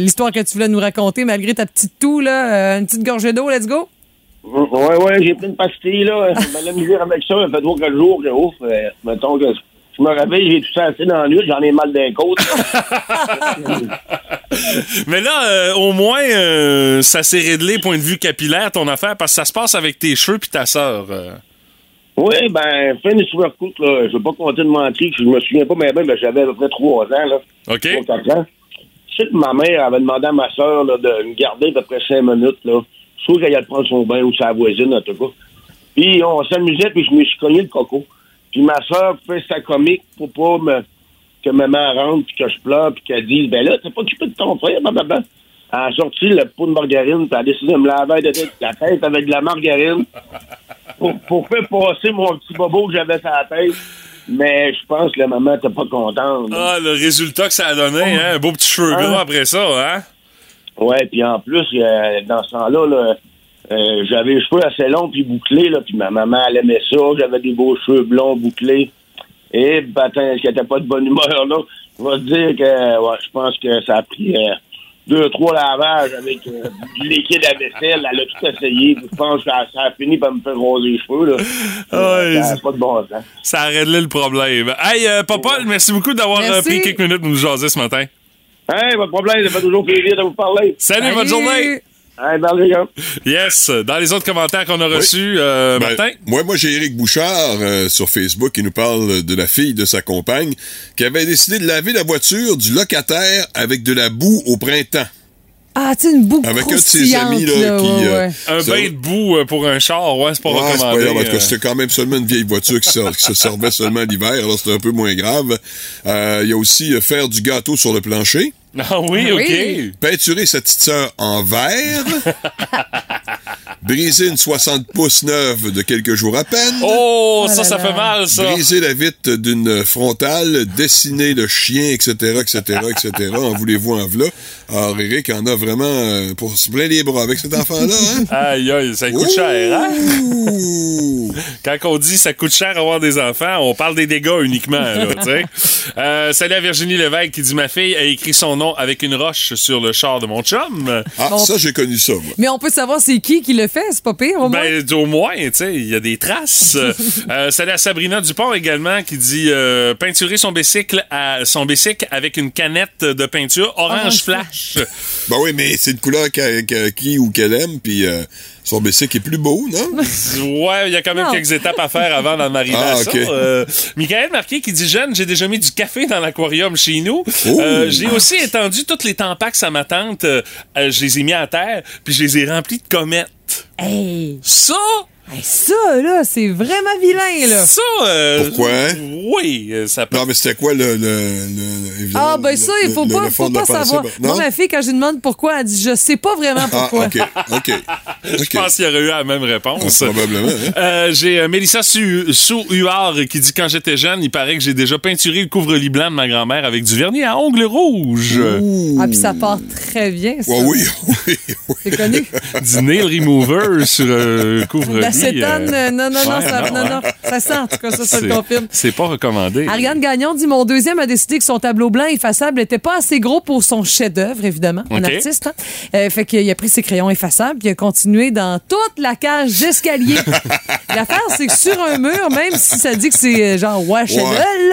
l'histoire que tu voulais nous raconter, malgré ta petite toux, là, euh, une petite gorgée d'eau, let's go. Ouais, ouais, j'ai pris une pastille, là. De (laughs) la misère avec ça. Ça fait trois, quatre jours que ouf. euh, mettons que Je me réveille, j'ai tout ça assez dans la nuit, j'en ai mal d'un côte. (laughs) Mais là, euh, au moins, euh, ça s'est réglé, point de vue capillaire, ton affaire, parce que ça se passe avec tes cheveux puis ta sœur. oui, ben, fin des super courte, là, je vais pas compter de mentir, je me souviens pas, mais ben, ben, j'avais à peu près trois ans, là. OK. Trois, quatre ans. Je sais que ma mère avait demandé à ma là, de me garder à peu près cinq minutes, là. Je trouve qu'elle allait prendre son bain ou sa voisine, en tout cas. Puis on s'amusait, puis je me suis cogné le coco. Puis ma soeur fait sa comique pour pas me, que maman rentre, puis que je pleure, puis qu'elle dise, ben là, t'es pas occupé de ton frère, blablabla. Elle a sorti le pot de margarine, puis elle a décidé de me laver de la tête avec de la margarine pour, pour faire passer mon petit bobo que j'avais sur la tête. Mais je pense que la maman était pas contente. Ah, le résultat que ça a donné, hein? Un beau petit cheveu Hein? gras après ça, hein? Ouais, puis en plus, euh, dans ce temps-là, là, euh, j'avais les cheveux assez longs puis bouclés, là, puis ma maman, elle aimait ça. J'avais des beaux cheveux blonds bouclés. Et, ben, elle n'était pas de bonne humeur, là. Je vais te dire que, ouais, je pense que ça a pris euh, deux, trois lavages avec euh, du liquide à vaisselle. Elle a tout essayé. Je pense que ça, ça a fini par me faire roser les cheveux, là. (laughs) Ouais, ça pas de bon sens. Ça a réglé le problème. Hey, euh, Papa, merci beaucoup d'avoir euh, pris quelques minutes pour nous jaser ce matin. Hey, pas de problème, ça fait toujours plaisir de vous parler. Salut, bonne journée! Hey, bye, les gars. Yes, dans les autres commentaires qu'on a reçus, euh, Ben, Martin? Moi, moi, j'ai Eric Bouchard euh, sur Facebook qui nous parle de la fille de sa compagne qui avait décidé de laver la voiture du locataire avec de la boue au printemps. Ah, tu sais, une boucle Avec un de ses amis là, qui. ouais, euh. Un ça- bain de boue euh, pour un char, ouais, c'est pas Ouais, c'est pas recommandé. grave. En tout cas, euh. c'était quand même seulement une vieille voiture qui, se- qui se servait seulement l'hiver, alors c'était un peu moins grave. Euh, Il y a aussi euh, faire du gâteau sur le plancher. Ah oui, OK. Oui. Peinturer sa petite sœur en vert. (laughs) Briser une 60 pouces neuve de quelques jours à peine. Oh, Oh ça, là ça là. fait mal, ça. Briser la vitre d'une frontale, dessiner le chien, etc., etc., etc. En voulez-vous en v'là? Alors, Eric en a vraiment euh, pour se plein les bras avec cet enfant-là, hein? Aïe, aïe, ça coûte cher, hein? (laughs) Quand on dit ça coûte cher avoir des enfants, on parle des dégâts uniquement, là, tu sais. (laughs) Euh, salut à Virginie Lévesque qui dit Ma fille a écrit son nom avec une roche sur le char de mon chum. Ah, Bon. ça, j'ai connu ça, moi. Mais on peut savoir c'est qui qui le fait, c'est pas pire, au moins. Ben, au moins, tu sais, il y a des traces. (laughs) euh, salut à Sabrina Dupont également qui dit euh, peinturer son bicycle, à, son bicycle avec une canette de peinture orange Orange flash. Ben oui, mais c'est une couleur qu'a- qu'a- qui ou qu'elle aime, puis euh, son bicycle est plus beau, non? (laughs) Ouais, il y a quand même Non. quelques étapes à faire avant d'en arriver Ah, à ça. ok. Euh, Michael Marquet qui dit Jeune, j'ai déjà mis du café dans l'aquarium chez nous. Oh. Euh, j'ai aussi étendu toutes les tampax à ma tante. Euh, je les ai mis à terre, puis je les ai remplis de comètes. Hey, Ça, hey, ça, là, c'est vraiment vilain, là. ça. euh, Pourquoi? Oui, euh, ça peut. Non, mais c'était quoi le. le, le- Ah, ben le- ça, il faut le- pas, le faut pas pensée? savoir. Ben, Moi, non? ma fille, quand je lui demande pourquoi, elle dit Je sais pas vraiment Ah, pourquoi. OK, OK. (laughs) Je pense qu'il y aurait eu la même réponse. Probablement, hein? Euh, j'ai euh, Mélissa Sou-Huard qui dit quand j'étais jeune, il paraît que j'ai déjà peinturé le couvre-lit blanc de ma grand-mère avec du vernis à ongles rouges. Ah, puis ça part très bien, ça. Ouais, oui, (laughs) oui, oui. C'est connu. du nail remover sur euh, le couvre-lit. L'acétone, euh, non, non, non, ouais, ça, non, non, ouais. non, ça sent, en tout cas, ça, ça le c'est- confirme. C'est pas recommandé. Ariane Gagnon dit Mon deuxième a décidé que son tableau blanc effaçable n'était pas assez gros pour son chef-d'œuvre, évidemment. Un artiste. Hein? Euh, fait qu'il a pris ses crayons effaçables puis il a continué dans toute la cage d'escalier. (laughs) L'affaire, c'est que sur un mur, même si ça dit que c'est euh, genre Ouais,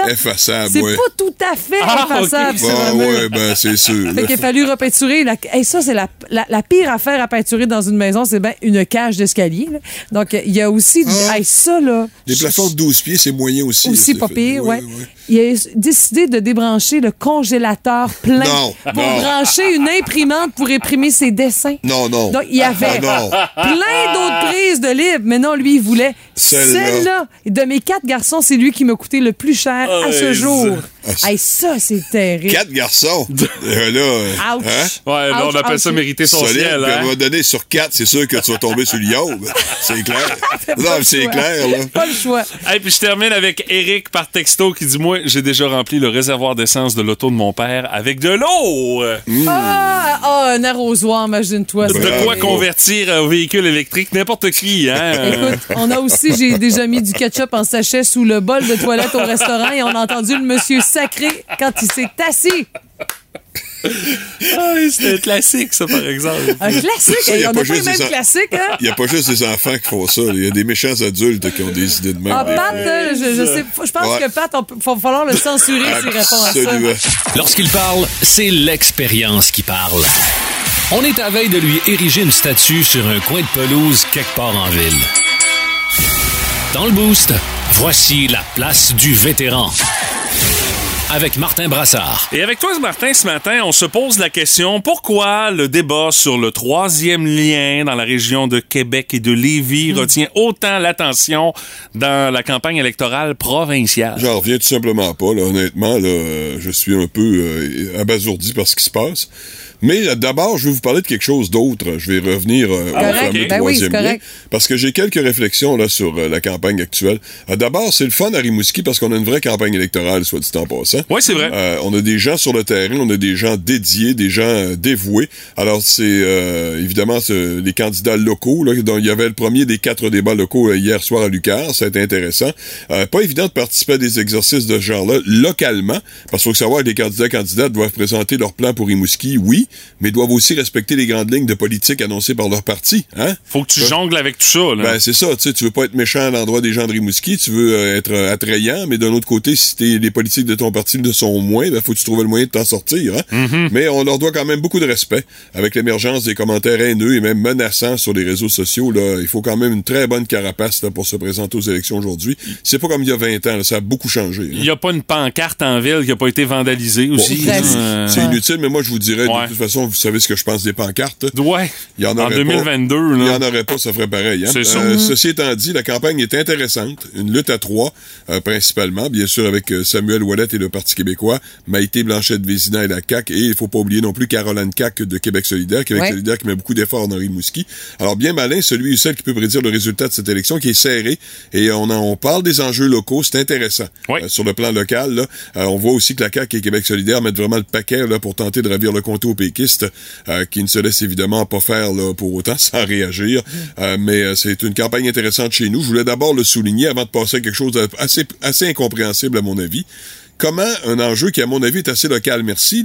effaçable, c'est ouais. pas tout à fait Ah, effaçable sur Ah, un mur. ouais, ben, c'est sûr. Fait qu'il a fallu repeinturer. La... Hey, ça, c'est la, la, la pire affaire à peinturer dans une maison, c'est bien une cage d'escalier. Donc, euh, il y a aussi... du- Ah. Hey, ça, là... Les plafonds de 12 pieds, c'est moyen aussi. Aussi pas pire, fait. ouais. Il a décidé de débrancher le congélateur plein Non, pour non. brancher une imprimante pour imprimer ses dessins. Non, non. Donc, il y avait Ah, non. plein d'autres prises de livres, mais non, lui, il voulait Celle-là. de mes quatre garçons, c'est lui qui m'a coûté le plus cher à ce jour. ça- Hey, ça, c'est terrible. Quatre garçons? Euh, là, euh, Ouch. hein? Ouais, là, on appelle ouch. ça mériter son Solide, ciel. puis à un Hein? moment donné, sur quatre, c'est sûr que tu vas tomber sur le yob. C'est clair. (laughs) non, c'est clair, là. Pas le choix. Et puis je termine avec Eric par texto qui dit Moi, j'ai déjà rempli le réservoir d'essence de l'auto de mon père avec de l'eau. Euh, Ah, ah, un arrosoir, imagine-toi. De ça. quoi convertir un véhicule électrique? N'importe qui. Hein? Écoute, on a aussi, j'ai (laughs) déjà mis du ketchup en sachet sous le bol de toilette au restaurant et on a entendu le monsieur sacré quand il s'est assis. (laughs) Ah, c'est un classique, ça, par exemple. Un classique. Ça, y a on pas n'a pas les juste mêmes en- classiques, hein? Il n'y a pas juste des enfants qui font ça. Il y a des méchants adultes qui ont des idées de même. Ah, Pat, euh, je, je sais, je pense Ouais. que Pat, il va falloir le censurer s'il répond à ça. Lorsqu'il parle, c'est l'expérience qui parle. On est à veille de lui ériger une statue sur un coin de pelouse quelque part en ville. Dans le boost, voici la place du vétéran. Avec Martin Brassard. Et avec toi, Martin, ce matin, on se pose la question pourquoi le débat sur le troisième lien dans la région de Québec et de Lévis retient autant l'attention dans la campagne électorale provinciale? J'en reviens tout simplement pas. Là. Honnêtement, là, euh, je suis un peu euh, abasourdi par ce qui se passe. Mais euh, d'abord, je vais vous parler de quelque chose d'autre. Je vais revenir euh, au Correct. fameux Ben oui, c'est troisième lien, correct. parce que j'ai quelques réflexions là sur euh, la campagne actuelle. Euh, d'abord, c'est le fun à Rimouski parce qu'on a une vraie campagne électorale, soit dit en passant. Oui, c'est vrai. Euh, on a des gens sur le terrain, on a des gens dédiés, des gens euh, dévoués. Alors, c'est euh, évidemment les candidats locaux. Là, dont il y avait le premier des quatre débats locaux euh, hier soir à Lucar. Ça a été intéressant. Euh, pas évident de participer à des exercices de ce genre-là localement, parce qu'il faut savoir que les candidats candidates doivent présenter leur plan pour Rimouski, oui, mais doivent aussi respecter les grandes lignes de politique annoncées par leur parti. Hein? Faut que tu Ouais. jongles avec tout ça. Là. Ben, c'est ça, tu veux pas être méchant à l'endroit des gens de Rimouski, tu veux euh, être euh, attrayant, mais d'un autre côté, si t'es- les politiques de ton parti le sont moins, ben, faut que tu trouves le moyen de t'en sortir, hein? Mais on leur doit quand même beaucoup de respect. Avec l'émergence des commentaires haineux et même menaçants sur les réseaux sociaux, là, il faut quand même une très bonne carapace, là, pour se présenter aux élections aujourd'hui. C'est pas comme il y a 20 ans, là, ça a beaucoup changé. hein? Il n'y a pas une pancarte en ville qui n'a pas été vandalisée aussi. Bon, hein? c'est- Euh, C'est inutile, mais moi, je vous dirais, Ouais. de toute façon, vous savez ce que je pense des pancartes. Ouais. Il y en En aurait 2022, pas. Il y là. en aurait pas, ça ferait pareil. Hein? C'est ça. Euh, ceci étant dit, la campagne est intéressante. Une lutte à trois, euh, principalement, bien sûr, avec euh, Samuel Ouellet et le Parti québécois, Maïté Blanchette-Vézina et la CAQ, et il faut pas oublier non plus Caroline CAQ de Québec solidaire, Québec Ouais. solidaire qui met beaucoup d'efforts dans Rimouski. Alors, bien malin, celui ou celle qui peut prédire le résultat de cette élection, qui est serré, et on, en, on parle des enjeux locaux, c'est intéressant. Ouais. Euh, sur le plan local, là, euh, on voit aussi que la CAQ et Québec solidaire mettent vraiment le paquet là, pour tenter de ravir le comté aux euh, qui ne se laissent évidemment pas faire là, pour autant (laughs) sans réagir. Euh, mais euh, c'est une campagne intéressante chez nous. Je voulais d'abord le souligner avant de passer à quelque chose d'assez assez incompréhensible à mon avis. Comment un enjeu qui, à mon avis, est assez local, merci,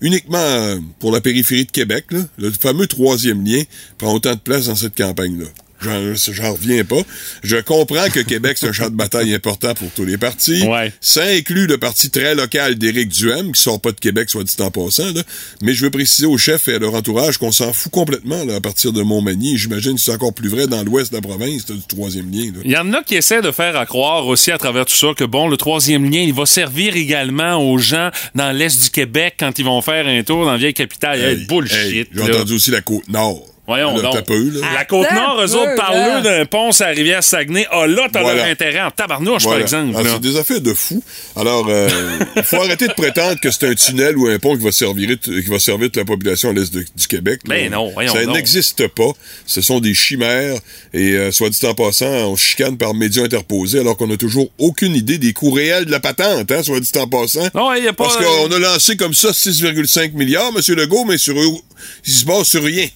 uniquement pour la périphérie de Québec, le fameux troisième lien prend autant de place dans cette campagne-là? J'en, reviens pas. Je comprends que Québec, c'est un champ de bataille important pour tous les partis. Ouais. Ça inclut le parti très local d'Éric Duhem, qui sort pas de Québec, soit dit en passant. Là. Mais je veux préciser aux chefs et à leur entourage qu'on s'en fout complètement là, à partir de Montmagny. J'imagine que c'est encore plus vrai dans l'ouest de la province, du troisième lien. là. Il y en a qui essaient de faire à croire aussi à travers tout ça que bon, le troisième lien, il va servir également aux gens dans l'est du Québec quand ils vont faire un tour dans la vieille capitale. Hey, bullshit. J'ai entendu aussi la côte nord. Voyons Là, donc. peu, là. La Côte-Nord, eux autres, parlent d'un pont sur la rivière Saguenay. Ah là, t'as Voilà. leur intérêt en tabarnouche, Voilà. par exemple. Ah, c'est des affaires de fous. Alors, euh, il faut arrêter de prétendre que c'est un tunnel ou un pont qui va servir, qui va servir toute la population à l'est du Québec. là. Ben non, voyons Ça n'existe pas. Ce sont des chimères. Et euh, soit dit en passant, on chicane par médias interposés alors qu'on n'a toujours aucune idée des coûts réels de la patente, hein, soit dit en passant. Non, il a pas... Parce qu'on a lancé comme ça 6,5 milliards, M. Legault, mais sur eux, il se base sur rien.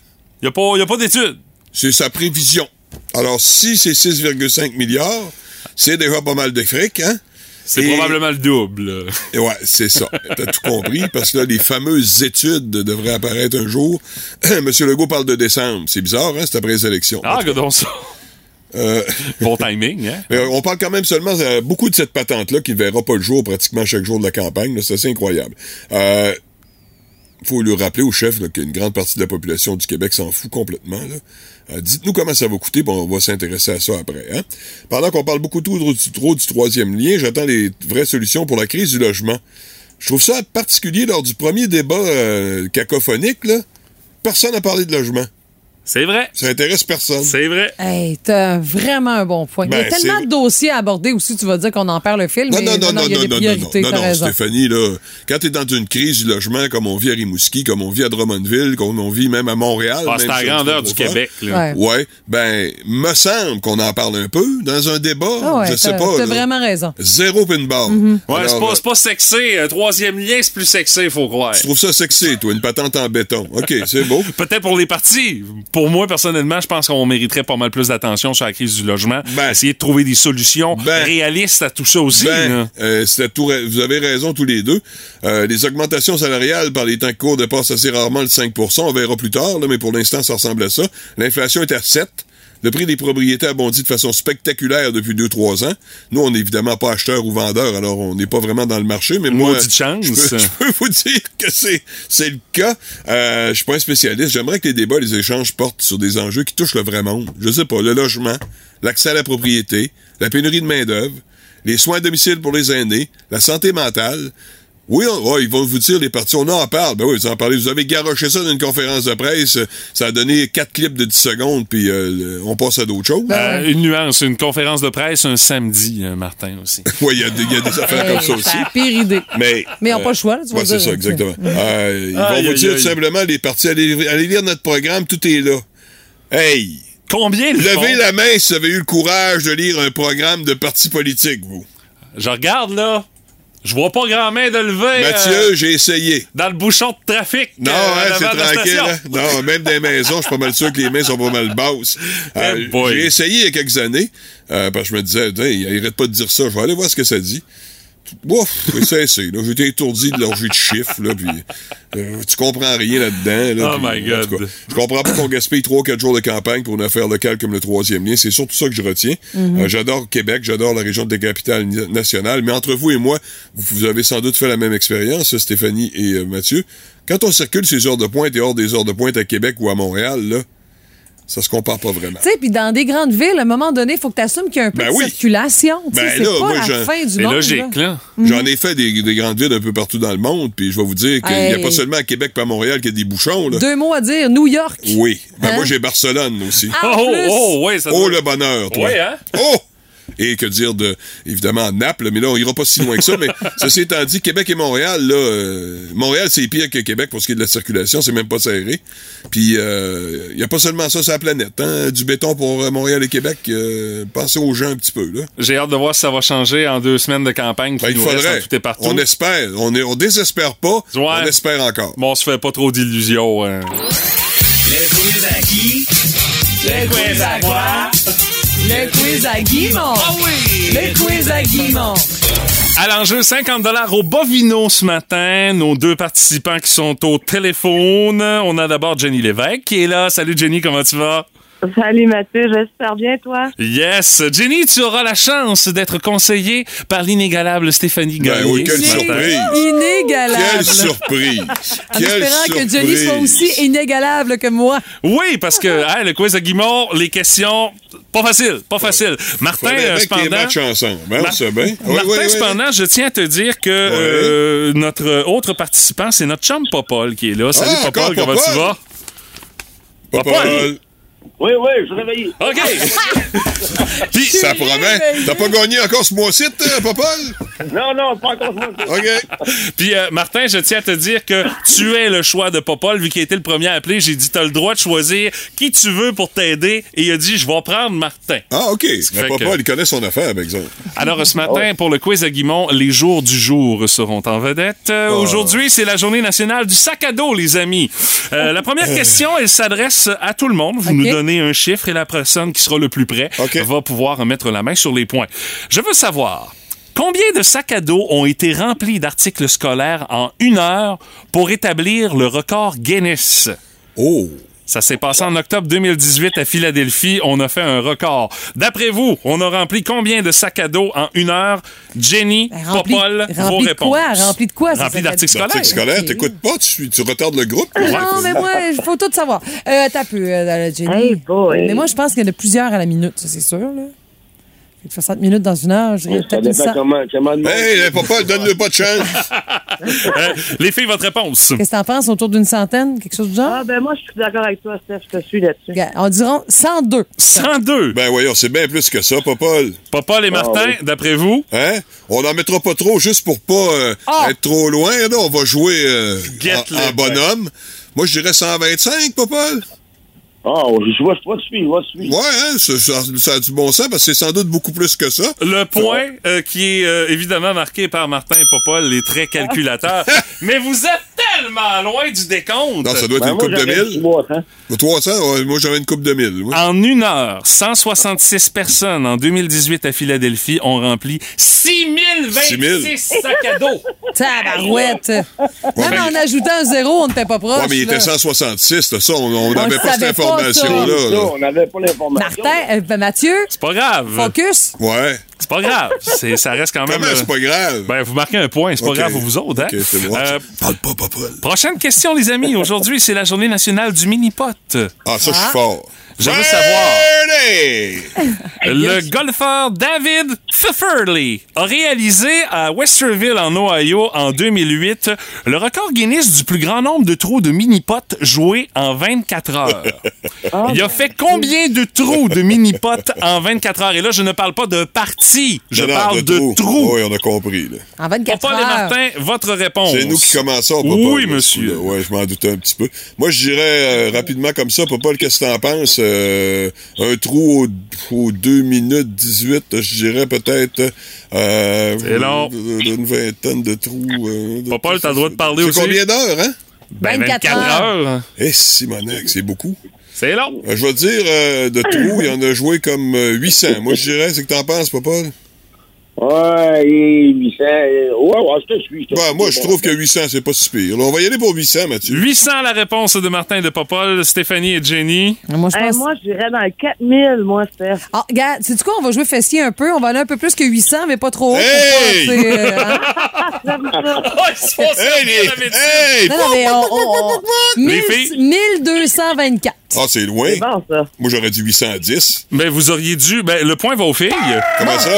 Il n'y a pas, y a pas d'études. C'est sa prévision. Alors, si c'est 6,5 milliards, c'est déjà pas mal de fric, hein? C'est Et- probablement le double. Et (laughs) ouais, c'est ça. T'as tout compris, parce que là, les fameuses études devraient apparaître un jour. (clears throat) Monsieur Legault parle de décembre. C'est bizarre, hein? C'est après les élections. Ah, donc ça. Euh, Bon (laughs) timing, hein? mais on parle quand même seulement euh, beaucoup de cette patente-là qui ne verra pas le jour pratiquement chaque jour de la campagne. C'est assez incroyable. Euh, faut le rappeler au chef qu'une grande partie de la population du Québec s'en fout complètement. Euh, Dites-nous comment ça va coûter, puis on va s'intéresser à ça après. Hein? Pendant qu'on parle beaucoup trop, trop du troisième lien, j'attends les vraies solutions pour la crise du logement. Je trouve ça particulier lors du premier débat euh, cacophonique. Personne n'a parlé de logement. C'est vrai. Ça intéresse personne. C'est vrai. Hey, t'as vraiment un bon point. il y Ben, a tellement c'est- de dossiers à aborder aussi, tu vas dire qu'on en perd le fil, Non, mais non, non, non, il y a non, des non, non, priorités, non. Stéphanie, là, quand t'es dans une crise du logement comme on vit à Rimouski, comme on vit à Drummondville, comme on vit même à Montréal. Ah, même c'est la grandeur du Québec. Là. Ouais. Ouais, ben, me semble qu'on en parle un peu dans un débat. Ah ouais, je sais t'as- pas. T'as vraiment raison. Zéro pin bar. Ouais, c'est pas, euh, c'est pas sexy. Un troisième lien, c'est plus sexy, faut croire. Tu trouves ça sexy, toi, une patente en béton. OK, c'est beau. (laughs) Peut-être pour les partis. Pour pour moi, personnellement, je pense qu'on mériterait pas mal plus d'attention sur la crise du logement. Essayer de trouver des solutions réalistes à tout ça aussi. Ben, euh, tout vous avez raison tous les deux. Euh, les augmentations salariales par les temps courts dépassent assez rarement le 5% On verra plus tard, là, mais pour l'instant, ça ressemble à ça. L'inflation est à 7 le prix des propriétés a bondi de façon spectaculaire depuis 2-3 ans. Nous, on n'est évidemment pas acheteurs ou vendeurs, alors on n'est pas vraiment dans le marché. Mais moi, chance. Je, peux, (laughs) je peux vous dire que c'est c'est le cas. Euh, je suis pas un spécialiste. J'aimerais que les débats, les échanges portent sur des enjeux qui touchent le vrai monde. Je sais pas, le logement, l'accès à la propriété, la pénurie de main-d'œuvre, les soins à domicile pour les aînés, la santé mentale. Oui, on- ouais, ils vont vous dire les partis, on en parle. Ben oui, vous en parlez. Vous avez garoché ça dans une conférence de presse. Ça a donné quatre clips de 10 secondes, puis euh, on passe à d'autres choses. Euh, une nuance, une conférence de presse un samedi, euh, Martin aussi. (laughs) Oui, il y, a des- il y a des affaires comme ça aussi. Pire idée. Mais, Mais ils n'ont euh, pas le choix, là, tu vas ouais, c'est ça, exactement. (laughs) Euh, ils vont Aïe, vous dire aïe. tout simplement, les partis, allez, allez lire notre programme, tout est là. Hey! Combien le Levez font? la main si vous avez eu le courage de lire un programme de parti politique, vous. Je regarde là. Je vois pas grand main de lever. Mathieu, euh, j'ai essayé. dans le bouchon de trafic. Non, euh, hein, c'est tranquille. hein. Non, (laughs) même les maisons, je suis pas mal sûr que les mains sont pas mal basses. Euh, Eh boy. j'ai essayé il y a quelques années, euh, parce que je me disais, il arrête pas de dire ça, je vais aller voir ce que ça dit. Ouf, oui, c'est assez. là. J'étais étourdi de l'orgie de chiffres, là, puis euh, tu comprends rien là-dedans. Là, Oh puis, my God. cas, je comprends pas qu'on gaspille 3-4 jours de campagne pour une affaire locale comme le troisième lien. C'est surtout ça que je retiens. Mhm. Euh, j'adore Québec, j'adore la région de la capitale ni- nationale, mais entre vous et moi, vous, vous avez sans doute fait la même expérience, Stéphanie et euh, Mathieu. Quand on circule ces heures de pointe et hors des heures de pointe à Québec ou à Montréal, là, ça se compare pas vraiment. Tu sais, puis dans des grandes villes, à un moment donné, il faut que tu assumes qu'il y a un peu Ben de oui. circulation. Ben c'est là, pas moi, la je- fin du C'est monde. logique, là. J'en ai fait des, des grandes villes un peu partout dans le monde, puis je vais vous dire qu'il n'y a pas seulement à Québec et à Montréal qu'il y a des bouchons. Là. Deux mots à dire. New York. Oui. Ben Hein? moi, j'ai Barcelone aussi. Oh, oh, ouais, ça Oh, doit- le bonheur, toi. Ouais, hein? Oh! Et que dire de, évidemment, Naples, mais là, on ira pas si loin que ça. Mais (laughs) ceci étant dit, Québec et Montréal, là, euh, Montréal, c'est pire que Québec pour ce qui est de la circulation, c'est même pas serré. Puis, il y a pas seulement ça sur la planète, hein. Du béton pour euh, Montréal et Québec, euh, pensez aux gens un petit peu, là. J'ai hâte de voir si ça va changer en deux semaines de campagne qui Ben, il nous reste faudrait. en tout et partout. On espère. On, est, on désespère pas. Ouais. On espère encore. Bon, on se fait pas trop d'illusions. hein. Le quiz à qui? Le quiz à quoi? Le quiz à Guimont. Ah oui! Le quiz à Guimont. À l'enjeu, 50 au Bovino ce matin. Nos deux participants qui sont au téléphone. On a d'abord Jenny Lévesque qui est là. Salut Jenny, comment tu vas? Salut Mathieu, j'espère bien toi? Yes! Jenny, tu auras la chance d'être conseillée par l'inégalable Stéphanie Ben Gagné. oui, quelle surprise! Inégalable. Quelle surprise! En Quelle espérant que! Johnny soit aussi inégalable que moi. Oui, parce que (laughs) hein, le quiz à Guimont, les questions, pas facile, pas facile. Martin, Faudrait euh, cependant... ensemble, hein, on Mar- sait bien. Oui, Martin, oui, oui. cependant, je tiens à te dire que euh, notre autre participant, c'est notre chum Popol qui est là. Salut Ah, Popol, comment Popol? tu vas? Popol. Oui, oui, je (laughs) suis réveillé. OK. Puis, Ça promet. T'as pas gagné encore ce mois-ci, toi, Popol? Non, non, pas encore moi. OK. Puis euh, Martin, je tiens à te dire que tu es le choix de Popol, vu qu'il a été le premier à appeler. J'ai dit, t'as le droit de choisir qui tu veux pour t'aider. Et il a dit, je vais prendre Martin. Ah, OK. fait Mais Popol, que- il connaît son affaire, par exemple. Alors, ce matin, pour le quiz à Guimont, les jours du jour seront en vedette. Euh, Aujourd'hui, c'est la journée nationale du sac à dos, les amis. Euh, la première (laughs) question, elle s'adresse à tout le monde. Vous nous donnez un chiffre et la personne qui sera le plus près va pouvoir mettre la main sur les points. Je veux savoir... Combien de sacs à dos ont été remplis d'articles scolaires en une heure pour établir le record Guinness? Oh! Ça s'est passé en octobre 2018 à Philadelphie. On a fait un record. D'après vous, on a rempli combien de sacs à dos en une heure? Jenny, Ben, rempli- Popol, vos rempli de réponses. quoi? Rempli de quoi, Rempli d'articles scolaires. L'article scolaire, Ok. t'écoutes pas, tu, tu retardes le groupe. Non, mais moi, il faut tout savoir. Euh, t'as peu, euh, Jenny. Hey boy. Mais moi, je pense qu'il y en a plusieurs à la minute, ça, c'est sûr. Là. Fait que 60 minutes dans une heure, je dirais Ça peut-être une comment. Hey, Popol, donne-le pas de chance. (laughs) Euh, les filles, votre réponse? Qu'est-ce que t'en penses? Autour d'une centaine? Quelque chose du genre? Ah ben moi je suis d'accord avec toi Steph, je te suis là-dessus. On dira 102. 102. Ben voyons, c'est bien plus que ça, Popol. Popol et Martin, oui. d'après vous? Hein? On n'en mettra pas trop juste pour pas euh, Ah! être trop loin. Là. On va jouer euh, en bonhomme. Moi, je dirais 125, Popol. Oh, je vais pas te suivre, je vais suivre. Ouais, hein, ça, ça- ça a du bon sens parce que c'est sans doute beaucoup plus que ça. Le point euh, qui est euh, évidemment marqué par Martin Popol, les traits calculateurs. (laughs) Mais vous êtes tellement loin du décompte. Non, ça doit être une coupe de mille. 300, ouais, moi j'avais une coupe de mille. moi. En une heure, 166 personnes en 2018 à Philadelphie ont rempli 6026 sacs à dos. (laughs) Tabarouette. Même en ajoutant un zéro, on n'était pas proche. Ouais, mais il était là. 166, là, ça, on n'avait pas cette savait pas, on n'avait pas l'information. Martin, euh, ben, Mathieu, C'est pas grave. focus? Ouais. C'est pas grave. C'est- ça reste quand même. Euh, c'est pas grave? Ben, vous marquez un point. C'est pas grave pour vous autres, hein? Ok, c'est bon. Euh, Parle pas, papa. prochaine question, les amis. Aujourd'hui, c'est la journée nationale du mini-pot. Ah, ça, je suis fort. Je veux savoir. (laughs) Le golfeur David Fifferly a réalisé à Westerville, en Ohio, en 2008, le record Guinness du plus grand nombre de trous de mini-pot joués en 24 heures. (laughs) Il a fait combien de trous de mini-pot en 24 heures? Et là, je ne parle pas de parties, je Non, parle de trous. Oui, on a compris. Là. En 24 Papa heures. et Martin, votre réponse. C'est nous qui commençons, papa. Oui, monsieur. Ouais, je m'en doutais un petit peu. Moi, je dirais euh, rapidement comme ça, papa, qu'est-ce que t'en penses? Euh, un trou au, au 2 minutes 18, je dirais peut-être euh, C'est long. une vingtaine de trous. Euh, de- Papa, t'as le droit de parler C'est aussi. combien d'heures, hein? Ben, 24 24 heures. Eh, Simonac, c'est beaucoup. C'est long. Euh, je vais te dire, euh, de trous, il y en a joué comme euh, 800. Moi, je dirais, c'est que t'en penses, papa? Ouais, et 800. euh, Ouais, ouais, je te suis. je te suis. moi, je trouve que 800, c'est pas si pire. Là, on va y aller pour 800, Mathieu. 800, la réponse de Martin et de Popol, Stéphanie et Jenny. Moi, je Hey, pense. moi, je dirais dans le 4000, moi, Steph. Ah, regarde, sais-tu quoi? On va jouer fessier un peu. On va aller un peu plus que 800, mais pas trop haut. pour Hey! sais, euh, hein? (laughs) Oh, ils se font Hey, les- hey! Non, non, mais on, on- on- (laughs) Les Mille- filles? 1224. Ah, c'est loin. C'est bon, ça. Moi, j'aurais dit 810. Ben, vous auriez dû. Ben, le point va aux filles. Comment ça?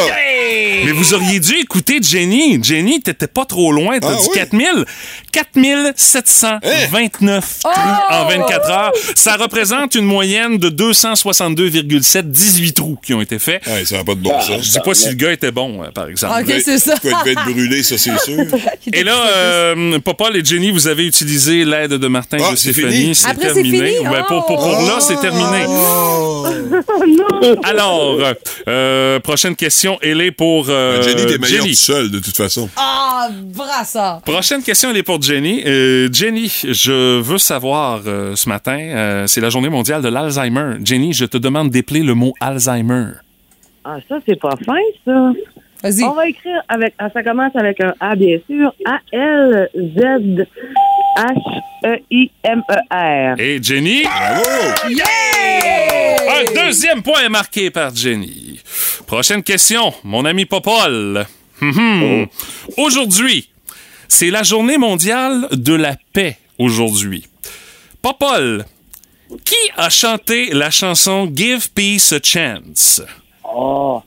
Mais vous auriez dû écouter Jenny. Jenny, t'étais pas trop loin. T'as Ah, dit oui? 4000. 4729 trous en 24 heures. Ça représente une moyenne de 262,7, 18 trous qui ont été faits. Hey, ça n'a pas de bon Ah, sens. Je dis pas si le gars était bon, euh, par exemple. Ok, c'est ça. Il devait être brûlé, ça, c'est sûr. (laughs) Et là, euh, Popol et Jenny, vous avez utilisé l'aide de Martin et Ah, de c'est Stéphanie. fini? C'est Après, c'est terminé. fini? Ben, pour, pour, pour Oh. là, c'est terminé. (laughs) Oh. Alors, euh, prochaine question, elle est pour euh, Ben, Jenny, t'es meilleure Jenny. tout seul, de toute façon. Ah, brassard. Prochaine question, elle est pour Jenny. Euh, Jenny, je veux savoir euh, ce matin, euh, c'est la journée mondiale de l'Alzheimer. Jenny, je te demande d'épeler le mot Alzheimer. Ah, ça, c'est pas fin, ça. Vas-y. On va écrire avec. ah, ça commence avec un A, bien sûr. A-L-Z-H-E-I-M-E-R. Et Jenny, Bravo! un deuxième point est marqué par Jenny. Prochaine question, mon ami Popol. Hum, hum. Aujourd'hui, c'est la journée mondiale de la paix aujourd'hui. Popol, qui a chanté la chanson Give Peace a Chance? Oh.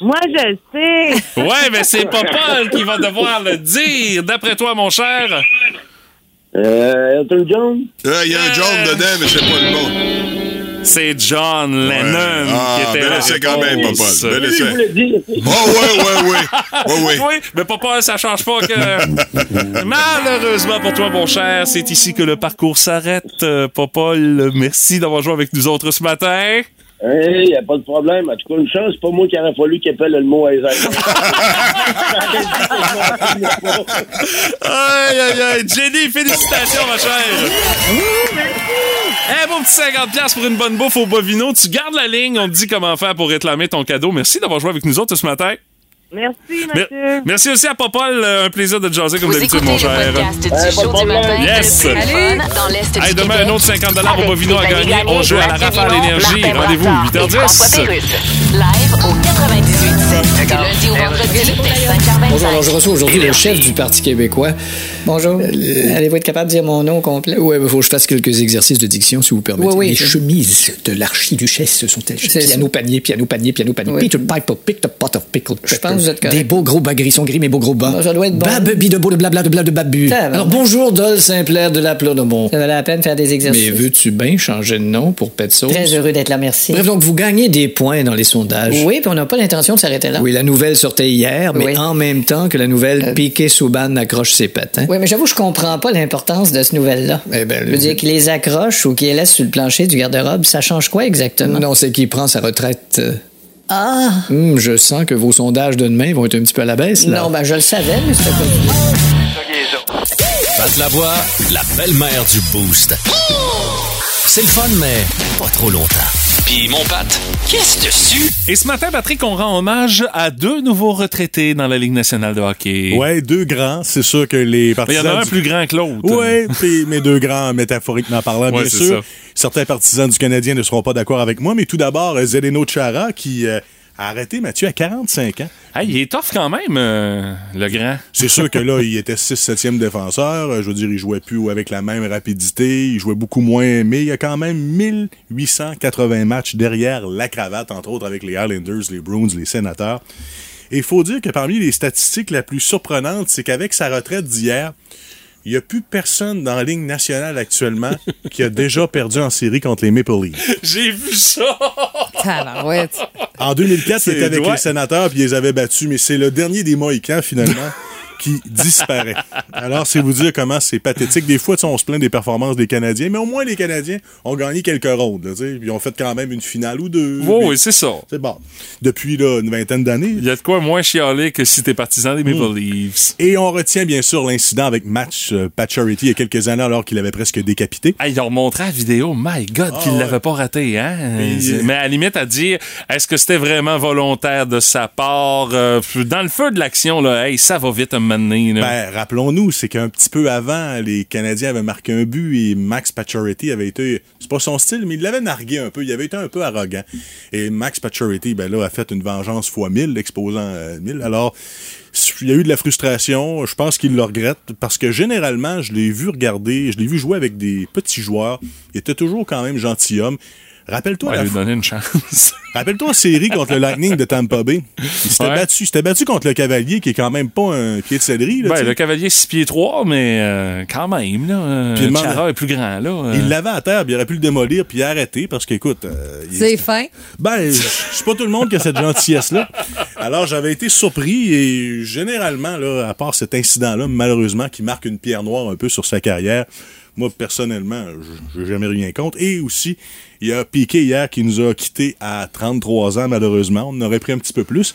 Moi, je le sais. (laughs) Ouais, mais c'est Popol qui va devoir le dire. D'après toi, mon cher. Euh, Elton John? Ah, Il y a un John dedans, mais c'est pas le bon. C'est John Lennon Ah, qui était bel la essai quand même. Popol. Bel Oui, je voulais dire. Oh, ouais, ouais, ouais. (laughs) Ouais, ouais. Oui, mais papa, ça change pas que. (laughs) Malheureusement pour toi, mon cher, c'est ici que le parcours s'arrête. Euh, Popol, merci d'avoir joué avec nous autres ce matin. Hey, y a pas de problème. En tout cas, une chance, c'est pas moi qui aurait fallu qu'il appelle le mot Alzheimer. (laughs) Aïe, aïe, aïe. Jenny, félicitations, ma chère. Eh, bon petit 50$ pour une bonne bouffe au Bovino. Tu gardes la ligne, on te dit comment faire pour réclamer ton cadeau. Merci d'avoir joué avec nous autres ce matin. Merci, Mer- Mathieu. Merci aussi à Popol. euh, Un plaisir de te jaser comme Vous d'habitude, écoutez mon le cher. podcast du show du matin Yes. Salut. dans l'Est Hey, du demain, Québec. un autre 50 dollars au Bovino à gagner. On joue à la rafale énergie. Rendez-vous, Brassard et 8h10. François Pérusse. Live au 98 Du lundi au vendredi, dès 5h25. Bonjour, alors je reçois aujourd'hui le chef du Parti québécois. Bonjour. Allez-vous être capable de dire mon nom complet? Ouais, il faut que je fasse quelques exercices de diction, si vous permettez. Oui, oui. Les chemises de l'archiduchesse sont-elles C'est- piano panier, piano panier, piano panier. Oui. Pick the pot of pickled Je pense que vous êtes correct. Des beaux gros bas grissons gris, mais beaux gros bas. Bon, ça doit être bon. Babubi de beau de blabla de blabla de babu. Alors bonjour, Dol Saint-Clair de la Plonomont. Ça valait la peine de faire des Mais exercices. veux-tu bien changer de nom pour Pet Sauce? Très heureux d'être là, merci. Bref, donc vous gagnez des points dans les sondages. Oui, puis on n'a pas l'intention de s'arrêter là? Oui, la nouvelle sortait hier, mais Oui. en même temps que la nouvelle Piqué Souban accroche ses pattes. Oui, mais j'avoue, je comprends pas l'importance de ce nouvelle-là. Eh ben, Je veux dire qu'il les accroche ou qu'il les laisse sur le plancher du garde-robe, ça change quoi exactement? Non, c'est qu'il prend sa retraite. euh. Ah! Hum, je sens que vos sondages de demain vont être un petit peu à la baisse, là. Non, ben je le savais, mais c'était pas Pat Lavoie, la belle-mère du Boost. C'est le fun, mais pas trop longtemps. Puis mon Pat, qu'est-ce dessus? Et ce matin, Patrick, on rend hommage à deux nouveaux retraités dans la Ligue nationale de hockey. Ouais, deux grands. C'est sûr que les Mais il y partisans. en a un du- plus grand que l'autre. Oui, puis mes deux grands, métaphoriquement parlant, Ouais, bien c'est sûr. ça. Certains partisans du Canadien ne seront pas d'accord avec moi, mais tout d'abord, euh, Zdeno Chara, qui euh, a arrêté Mathieu à 45 ans. Hey, il est tough quand même, euh, le grand. C'est sûr que là, (laughs) il était 6-7e défenseur. Euh, Je veux dire, il jouait plus avec la même rapidité. Il jouait beaucoup moins, mais il y a quand même 1880 matchs derrière la cravate, entre autres avec les Islanders, les Bruins, les Sénateurs. Et il faut dire que parmi les statistiques la plus surprenante, c'est qu'avec sa retraite d'hier, il n'y a plus personne dans la ligne nationale actuellement qui a déjà perdu en série contre les Maple Leafs. (laughs) J'ai vu ça! En 2004, il C'est était avec les sénateurs puis ils les avaient battus, mais c'est le dernier des Mohicans, finalement, (laughs) qui disparaît. Alors, c'est vous dire comment c'est pathétique. Des fois, on se plaint des performances des Canadiens, mais au moins, les Canadiens ont gagné quelques rondes. Là, ils ont fait quand même une finale ou deux. Oui, Puis oui, c'est ça. C'est bon. Depuis là, une vingtaine d'années. Il y a de quoi moins chialer que si t'es partisan des Maple Leafs. Et on retient bien sûr l'incident avec Match euh, Pacioretty il y a quelques années alors qu'il avait presque décapité. Ils ont montré la vidéo, my God, qu'il Ah, ouais. l'avait pas raté, hein? Mais à la limite, à dire, est-ce que c'était vraiment volontaire de sa part? Euh, dans le feu de l'action, là, hey, ça va vite un Ben, rappelons-nous, c'est qu'un petit peu avant, les Canadiens avaient marqué un but et Max Pacioretty avait été, c'est pas son style, mais il l'avait nargué un peu. Il avait été un peu arrogant. Et Max Pacioretty, ben là, a fait une vengeance fois 1000, l'exposant euh, 1000. Alors, il y a eu de la frustration. Je pense qu'il le regrette parce que généralement, je l'ai vu regarder, je l'ai vu jouer avec des petits joueurs. Il était toujours quand même gentilhomme. Rappelle-toi On va la lui donner une chance. (laughs) (laughs) Rappelle-toi la série contre le Lightning de Tampa Bay. Il s'était Ouais. battu, il s'était battu contre le Cavalier, qui est quand même pas un pied de céleri. Là, Ben, le cavalier 6 pieds 3, mais euh, quand même, là. euh, Puis demande- Chara est plus grand, là. euh. Il l'avait à terre, puis il aurait pu le démolir, puis arrêter, parce qu'écoute... euh, il- C'est fin. Ben, c'est pas tout le monde qui a cette gentillesse-là. Alors, j'avais été surpris, et généralement, là, à part cet incident-là, malheureusement, qui marque une pierre noire un peu sur sa carrière, moi, personnellement, je n'ai jamais rien contre. Et aussi, il y a Piqué hier qui nous a quittés à 33 ans, malheureusement. On en aurait pris un petit peu plus.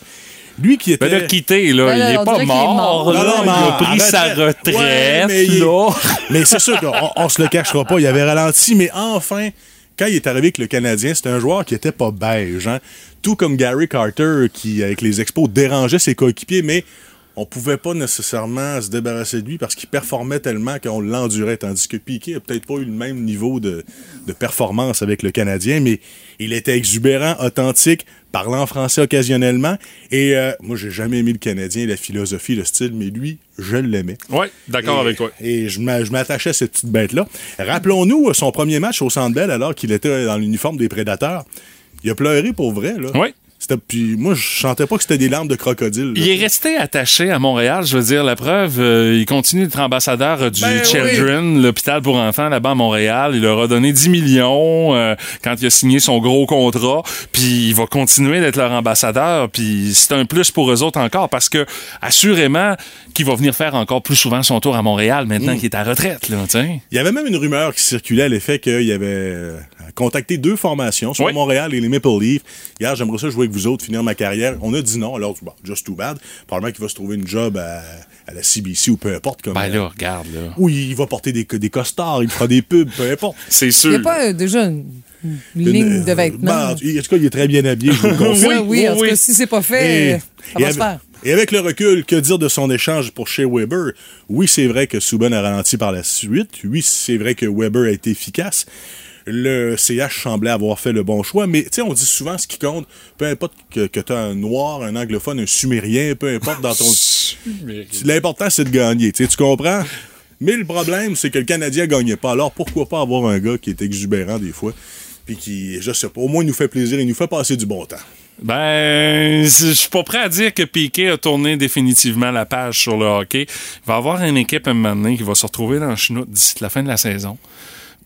Lui qui était... Ben, là, quitté, là, Ben, il là, est on pas est mort, mort. là. Non, non, il a pris sa retraite. Ouais, mais il est- là. Mais c'est sûr qu'on on se le cachera pas. Il avait ralenti, mais enfin, quand il est arrivé avec le Canadien, c'était un joueur qui était pas beige. Hein? Tout comme Gary Carter, qui, avec les expos, dérangeait ses coéquipiers, mais on pouvait pas nécessairement se débarrasser de lui parce qu'il performait tellement qu'on l'endurait. Tandis que Piquet a peut-être pas eu le même niveau de, de performance avec le Canadien, mais il était exubérant, authentique, parlant français occasionnellement. Et euh, moi, j'ai jamais aimé le Canadien, la philosophie, le style, mais lui, je l'aimais. Oui, d'accord avec toi. Et je m'a- je m'attachais à cette petite bête-là. Rappelons-nous euh, son premier match au Centre Bell alors qu'il était dans l'uniforme des Prédateurs. Il a pleuré pour vrai, là. Oui. Puis moi, je sentais pas que c'était des larmes de crocodile. là. Il est resté attaché à Montréal, je veux dire, la preuve, euh, il continue d'être ambassadeur euh, du Ben Children, l'hôpital pour enfants là-bas à Montréal. Il leur a donné 10 millions euh, quand il a signé son gros contrat, puis il va continuer d'être leur ambassadeur, puis c'est un plus pour eux autres encore, parce que assurément qu'il va venir faire encore plus souvent son tour à Montréal maintenant Mm. qu'il est à retraite, là. Il y avait même une rumeur qui circulait à l'effet qu'il avait euh, contacté deux formations, soit Oui. Montréal et les Maple Leafs. Hier, j'aimerais ça jouer avec vous autres, finir ma carrière. On a dit non, alors, bon, just too bad. Probablement qu'il va se trouver une job à, à la CBC ou peu importe. Comme, Ben là, regarde, là. Oui, il va porter des, des costards, il fera des pubs, peu importe. (laughs) C'est Il sûr. n'y a pas euh, déjà une, une ligne de vêtements. Ben, en tout cas, il est très bien habillé, je vous le (laughs) confirme. Ça, oui, en tout cas, si c'est pas fait, euh, ça et va se avec, faire. et avec le recul, que dire de son échange pour chez Weber? Oui, c'est vrai que Subban a ralenti par la suite. Oui, c'est vrai que Weber a été efficace. Le CH semblait avoir fait le bon choix, mais tu sais, on dit souvent ce qui compte, peu importe que, que tu as un noir, un anglophone, un sumérien, peu importe dans ton. (laughs) L'important, c'est de gagner, tu comprends? Mais le problème, c'est que le Canadien gagnait pas. Alors pourquoi pas avoir un gars qui est exubérant des fois, puis qui, je sais pas, au moins il nous fait plaisir, il nous fait passer du bon temps. Ben, je suis pas prêt à dire que Piquet a tourné définitivement la page sur le hockey. Il va y avoir une équipe à un moment donné qui va se retrouver dans le chenoute d'ici la fin de la saison.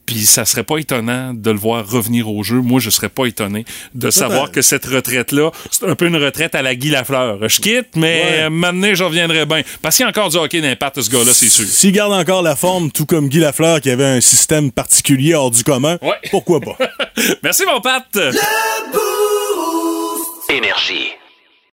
Puis ça serait pas étonnant de le voir revenir au jeu. Moi, je serais pas étonné de savoir que cette retraite-là, c'est un peu une retraite à la Guy Lafleur. Je quitte, mais Ouais. maintenant, je reviendrai bien. Parce qu'il y a encore du hockey d'impact, ce gars-là, c'est sûr. S'il garde encore la forme, tout comme Guy Lafleur qui avait un système particulier hors du commun, pourquoi pas? (laughs) Merci, mon Pat!